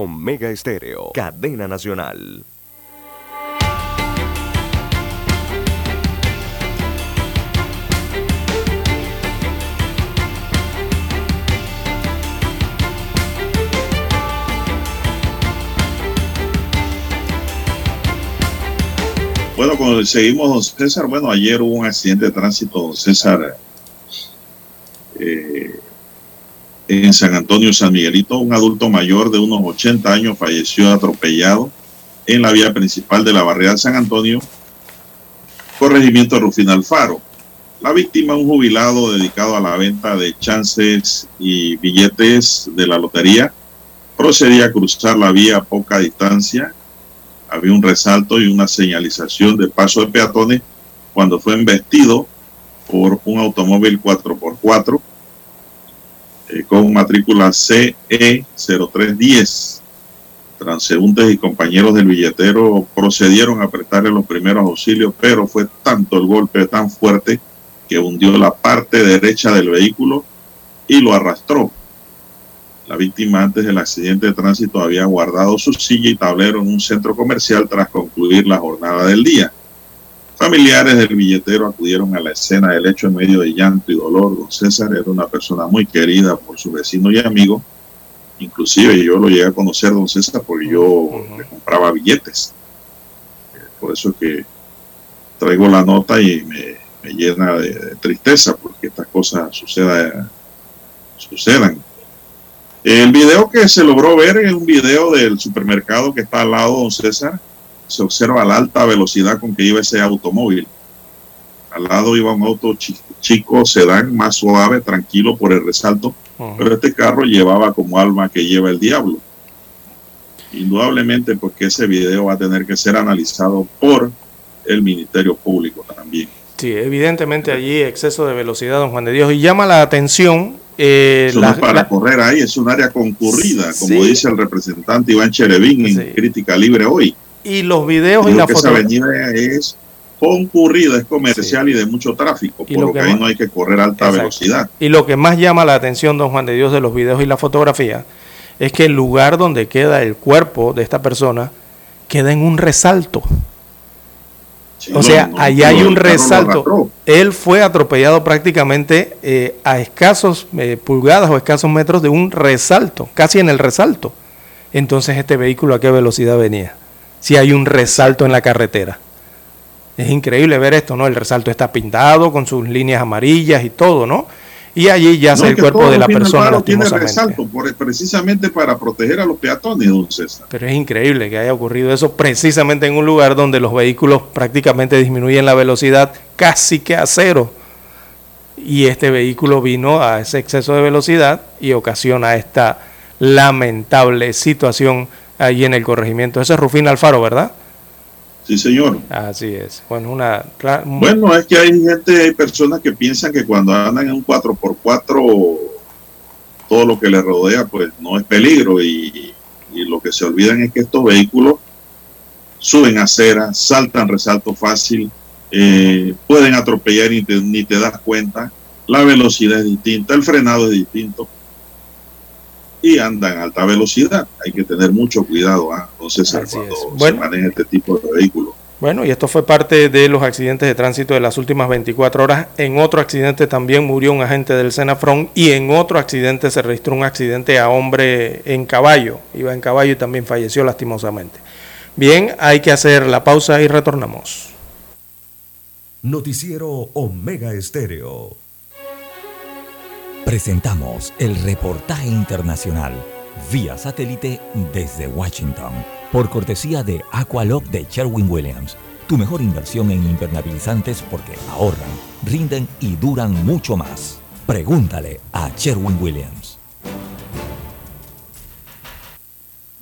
Omega Estéreo, cadena nacional. Bueno, cuando seguimos, César, bueno, ayer hubo un accidente de tránsito, César, eh, en San Antonio, San Miguelito, un adulto mayor de unos 80 años falleció atropellado en la vía principal de la barriada de San Antonio, corregimiento Rufín Alfaro. La víctima, un jubilado dedicado a la venta de chances y billetes de la lotería, procedía a cruzar la vía a poca distancia había un resalto y una señalización de paso de peatones cuando fue embestido por un automóvil 4x4 eh, con matrícula CE0310. Transeúntes y compañeros del billetero procedieron a prestarle los primeros auxilios, pero fue tanto el golpe tan fuerte que hundió la parte derecha del vehículo y lo arrastró la víctima antes del accidente de tránsito había guardado su silla y tablero en un centro comercial tras concluir la jornada del día. Familiares del billetero acudieron a la escena del hecho en medio de llanto y dolor. Don César era una persona muy querida por su vecino y amigo. Inclusive yo lo llegué a conocer, don César, porque yo le compraba billetes. Eh, Por eso es que traigo la nota y me, me llena de, de tristeza porque estas cosas suceda- sucedan. El video que se logró ver es un video del supermercado que está al lado, don César. Se observa la alta velocidad con que iba ese automóvil. Al lado iba un auto chi- chico, sedán, más suave, tranquilo por el resalto. Pero este carro llevaba como alma que lleva el diablo. Indudablemente, porque ese video va a tener que ser analizado por el Ministerio Público también. Sí, evidentemente allí exceso de velocidad, don Juan de Dios. Y llama la atención. eh, Eso la- no es para la- correr ahí, es un área concurrida, como Sí. dice el representante Iván Cherevín en Crítica Libre hoy. Y los videos y Digo la que esa avenida es concurrida, es comercial y de mucho tráfico, Y por lo lo que que ahí no hay que correr a alta Exacto. velocidad. Y lo que más llama la atención, don Juan de Dios, de los videos y la fotografía, es que el lugar donde queda el cuerpo de esta persona queda en un resalto. o no, sea, no, pero hay un resalto. Él fue atropellado prácticamente eh, a escasos eh, pulgadas o escasos metros de un resalto, casi en el resalto. Entonces, este vehículo a qué velocidad venía? Si hay un resalto en la carretera. Es increíble ver esto, ¿no? El resalto está pintado con sus líneas amarillas y todo, ¿no? Y allí yace No, el cuerpo de la persona tiene resalto, por- precisamente para proteger a los peatones, don César. Pero es increíble que haya ocurrido eso precisamente en un lugar donde los vehículos prácticamente disminuyen la velocidad casi que a cero. Y este vehículo vino a ese exceso de velocidad y ocasiona esta lamentable situación allí en el corregimiento. Ese es Rufín Alfaro, ¿verdad? Sí, señor. Así es. Bueno, una... ra- Bueno, es que hay gente, hay personas que piensan que cuando andan en un 4x4 todo lo que les rodea pues no es peligro y, y lo que se olvidan es que estos vehículos suben aceras, saltan resalto fácil, eh, pueden atropellar y te- ni te das cuenta, la velocidad es distinta, el frenado es distinto y andan a alta velocidad. Hay que tener mucho cuidado, ¿ah? entonces cuando Bueno. se maneja este tipo de vehículos. Bueno, y esto fue parte de los accidentes de tránsito de las últimas 24 horas. En otro accidente también murió un agente del Senafrón y en otro accidente se registró un accidente a hombre en caballo. Iba en caballo y también falleció lastimosamente. Bien, hay que hacer la pausa y retornamos. Noticiero Omega Estéreo. Presentamos el reportaje internacional vía satélite desde Washington por cortesía de Aqualock de Sherwin Williams. Tu mejor inversión en impermeabilizantes porque ahorran, rinden y duran mucho más. Pregúntale a Sherwin Williams.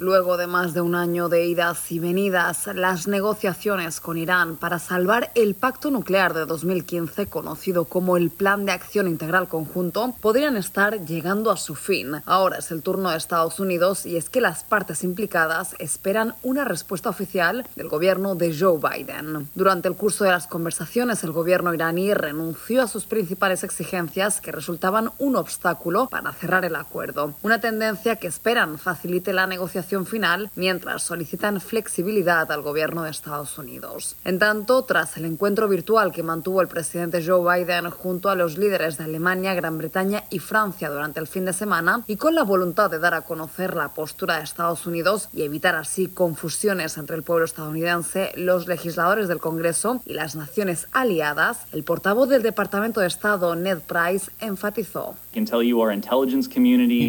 Luego de más de un año de idas y venidas, las negociaciones con Irán para salvar el pacto nuclear de 2015, conocido como el Plan de Acción Integral Conjunto, podrían estar llegando a su fin. Ahora es el turno de Estados Unidos y es que las partes implicadas esperan una respuesta oficial del gobierno de Joe Biden. Durante el curso de las conversaciones, el gobierno iraní renunció a sus principales exigencias que resultaban un obstáculo para cerrar el acuerdo. Una tendencia que esperan facilite la negociación negociación final mientras solicitan flexibilidad al gobierno de Estados Unidos. En tanto, tras el encuentro virtual que mantuvo el presidente Joe Biden junto a los líderes de Alemania, Gran Bretaña y Francia durante el fin de semana y con la voluntad de dar a conocer la postura de Estados Unidos y evitar así confusiones entre el pueblo estadounidense, los legisladores del Congreso y las naciones aliadas, el portavoz del Departamento de Estado, Ned Price, enfatizó.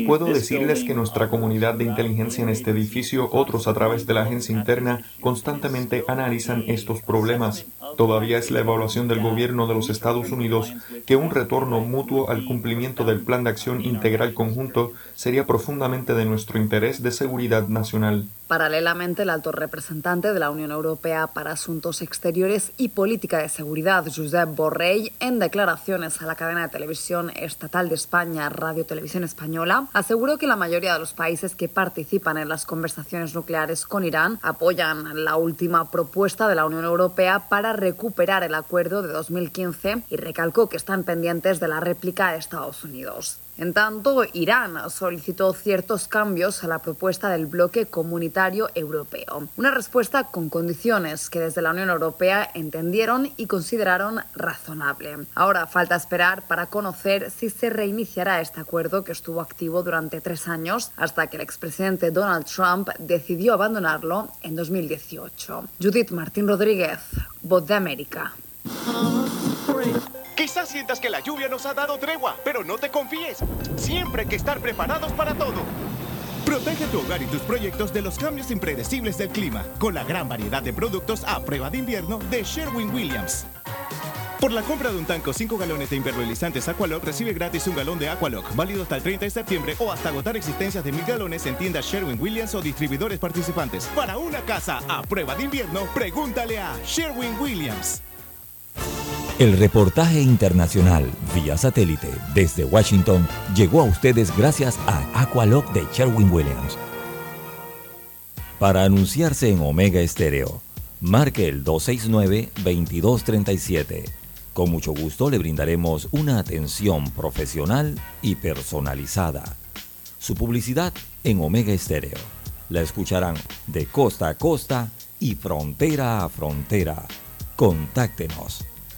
Y puedo decirles que nuestra comunidad de inteligencia en este edificio, otros a través de la agencia interna, constantemente analizan estos problemas. Todavía es la evaluación del gobierno de los Estados Unidos que un retorno mutuo al cumplimiento del Plan de Acción Integral Conjunto sería profundamente de nuestro interés de seguridad nacional. Paralelamente, el alto representante de la Unión Europea para Asuntos Exteriores y Política de Seguridad, Josep Borrell, en declaraciones a la cadena de televisión estatal de España, Radio Televisión Española, aseguró que la mayoría de los países que participan en las conversaciones nucleares con Irán apoyan la última propuesta de la Unión Europea para recuperar el acuerdo de 2015 y recalcó que están pendientes de la réplica de Estados Unidos. En tanto, Irán solicitó ciertos cambios a la propuesta del bloque comunitario europeo. Una respuesta con condiciones que desde la Unión Europea entendieron y consideraron razonable. Ahora falta esperar para conocer si se reiniciará este acuerdo que estuvo activo durante tres años hasta que el expresidente Donald Trump decidió abandonarlo en 2018. Judith Martín Rodríguez, Voz de América. Quizás sientas que la lluvia nos ha dado tregua, pero no te confíes. Siempre hay que estar preparados para todo. Protege tu hogar y tus proyectos de los cambios impredecibles del clima con la gran variedad de productos a prueba de invierno de Sherwin Williams. Por la compra de un tanco 5 galones de impermeabilizantes Aqualock recibe gratis un galón de Aqualock, válido hasta el 30 de septiembre o hasta agotar existencias de mil galones en tiendas Sherwin Williams o distribuidores participantes. Para una casa a prueba de invierno, pregúntale a Sherwin Williams. El reportaje internacional vía satélite desde Washington llegó a ustedes gracias a Aqualock de Sherwin Williams. Para anunciarse en Omega Estéreo, marque el 269-2237. Con mucho gusto le brindaremos una atención profesional y personalizada. Su publicidad en Omega Estéreo. La escucharán de costa a costa y frontera a frontera. Contáctenos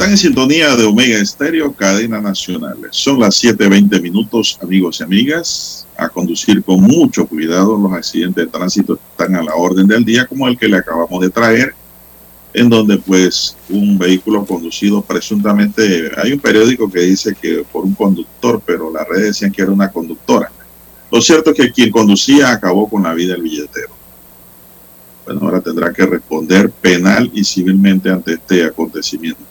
Están en sintonía de Omega Estéreo, cadena nacional. Son las 7:20 minutos, amigos y amigas. A conducir con mucho cuidado. Los accidentes de tránsito están a la orden del día, como el que le acabamos de traer, en donde pues un vehículo conducido presuntamente, hay un periódico que dice que por un conductor, pero las redes decían que era una conductora. Lo cierto es que quien conducía acabó con la vida del billetero. Bueno, ahora tendrá que responder penal y civilmente ante este acontecimiento.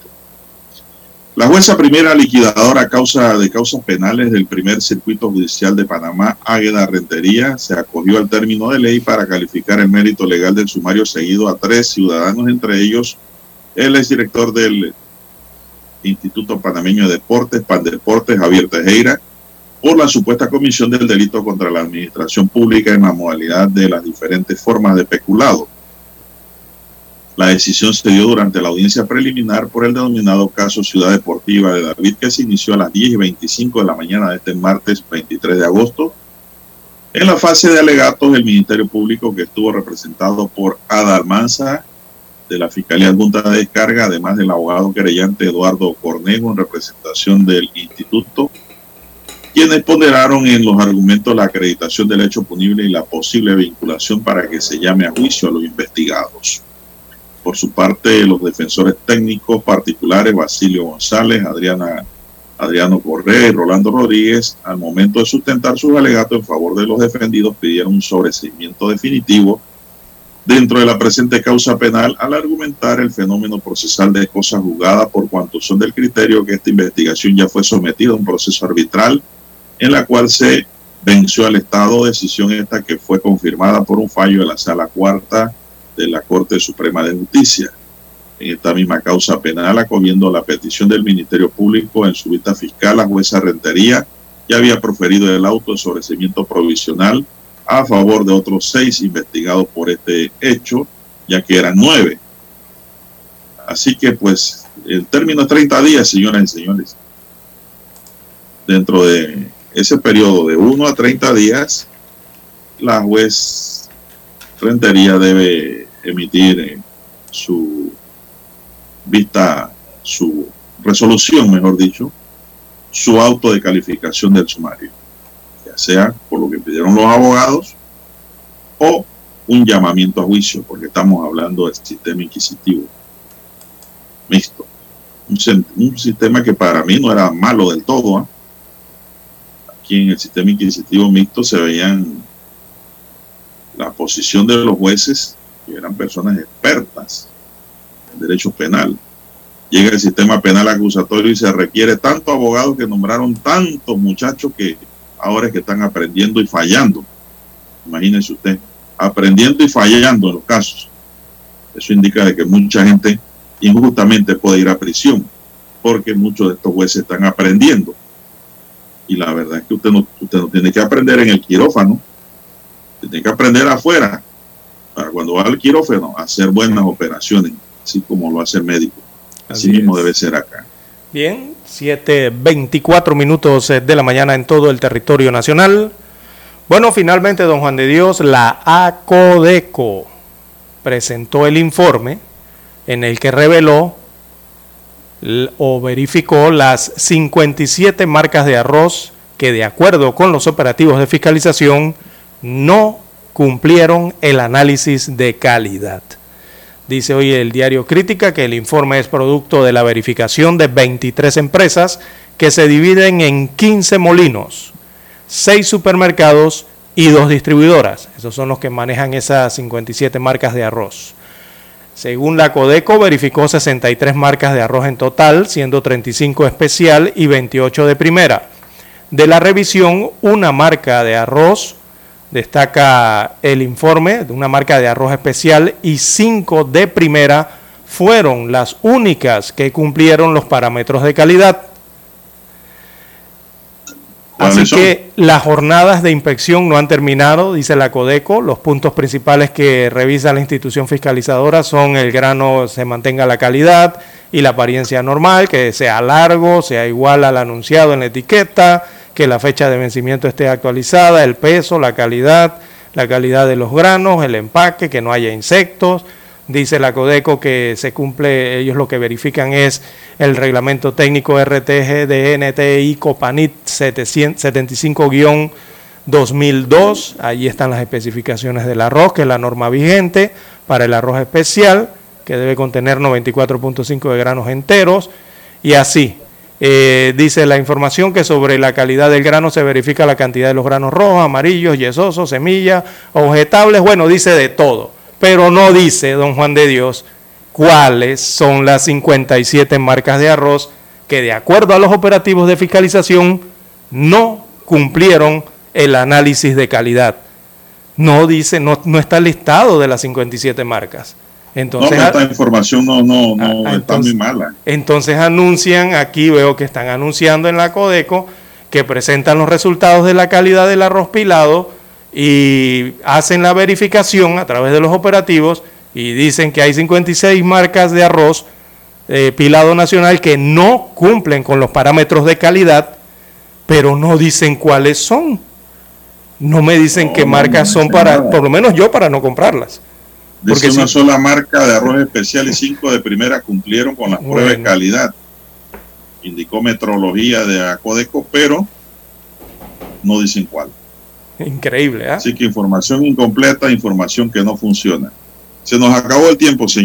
La jueza primera liquidadora a causa de causas penales del primer circuito judicial de Panamá, Águeda Rentería, se acogió al término de ley para calificar el mérito legal del sumario seguido a tres ciudadanos, entre ellos el exdirector del Instituto Panameño de Deportes, Pandeportes, Javier Tejera, por la supuesta comisión del delito contra la administración pública en la modalidad de las diferentes formas de peculado. La decisión se dio durante la audiencia preliminar por el denominado caso Ciudad Deportiva de David, que se inició a las 10 y 25 de la mañana de este martes 23 de agosto. En la fase de alegatos, el Ministerio Público, que estuvo representado por Ada Almanza, de la Fiscalía Adjunta de Descarga, además del abogado querellante Eduardo Cornejo, en representación del Instituto, quienes ponderaron en los argumentos la acreditación del hecho punible y la posible vinculación para que se llame a juicio a los investigados. Por su parte, los defensores técnicos particulares, Basilio González, Adriana, Adriano Correa y Rolando Rodríguez, al momento de sustentar sus alegatos en favor de los defendidos, pidieron un sobreseimiento definitivo dentro de la presente causa penal al argumentar el fenómeno procesal de cosas juzgadas por cuanto son del criterio que esta investigación ya fue sometida a un proceso arbitral en la cual se venció al Estado, decisión esta que fue confirmada por un fallo de la Sala Cuarta de la Corte Suprema de Justicia. En esta misma causa penal, acogiendo la petición del Ministerio Público en su vista fiscal, la jueza Rentería ya había proferido el auto de sobrecimiento provisional a favor de otros seis investigados por este hecho, ya que eran nueve. Así que, pues, el término es 30 días, señoras y señores. Dentro de ese periodo de 1 a 30 días, la juez Rentería debe emitir su vista, su resolución, mejor dicho, su auto de calificación del sumario, ya sea por lo que pidieron los abogados o un llamamiento a juicio, porque estamos hablando del sistema inquisitivo mixto. Un, un sistema que para mí no era malo del todo. ¿ah? Aquí en el sistema inquisitivo mixto se veían la posición de los jueces, eran personas expertas en derecho penal. Llega el sistema penal acusatorio y se requiere tanto abogados que nombraron tantos muchachos que ahora es que están aprendiendo y fallando. Imagínense usted, aprendiendo y fallando en los casos. Eso indica de que mucha gente injustamente puede ir a prisión, porque muchos de estos jueces están aprendiendo. Y la verdad es que usted no, usted no tiene que aprender en el quirófano, tiene que aprender afuera, para cuando va al quirófano, hacer buenas operaciones, así como lo hace el médico. Así, mismo debe ser acá. Bien, 7.24 minutos de la mañana en todo el territorio nacional. Bueno, finalmente, don Juan de Dios, la ACODECO presentó el informe en el que reveló o verificó las 57 marcas de arroz que de acuerdo con los operativos de fiscalización no cumplieron el análisis de calidad. Dice hoy el diario Crítica que el informe es producto de la verificación de 23 empresas que se dividen en 15 molinos, 6 supermercados y 2 distribuidoras. Esos son los que manejan esas 57 marcas de arroz. Según la Codeco, verificó 63 marcas de arroz en total, siendo 35 especial y 28 de primera. De la revisión, una marca de arroz destaca el informe de una marca de arroz especial y cinco de primera fueron las únicas que cumplieron los parámetros de calidad. Así que las jornadas de inspección no han terminado, dice la Codeco. Los puntos principales que revisa la institución fiscalizadora son el grano se mantenga la calidad y la apariencia normal, que sea largo, sea igual al anunciado en la etiqueta, que la fecha de vencimiento esté actualizada, el peso, la calidad, la calidad de los granos, el empaque, que no haya insectos. Dice la Codeco que se cumple, ellos lo que verifican es el reglamento técnico RTG de NTI Copanit 75-2002. Allí están las especificaciones del arroz, que es la norma vigente para el arroz especial, que debe contener 94.5 de granos enteros. Y así, eh, dice la información que sobre la calidad del grano se verifica la cantidad de los granos rojos, amarillos, yesosos, semillas, objetables, bueno, dice de todo, pero no dice, don Juan de Dios, cuáles son las 57 marcas de arroz que de acuerdo a los operativos de fiscalización no cumplieron el análisis de calidad. No dice, no, no está listado de las 57 marcas. Entonces, no, esta información no, no, no está muy mala. Entonces anuncian, aquí veo que están anunciando en la Codeco que presentan los resultados de la calidad del arroz pilado y hacen la verificación a través de los operativos y dicen que hay 56 marcas de arroz eh, pilado nacional que no cumplen con los parámetros de calidad, pero no dicen cuáles son. No me dicen qué marcas son para, por lo menos yo, para no comprarlas. Dice Porque una sola marca de arroz especial y cinco de primera cumplieron con las pruebas de calidad. Indicó metrología de Acodeco, pero no dicen cuál. Increíble, ¿ah? Así que información incompleta, información que no funciona. Se nos acabó el tiempo, señor.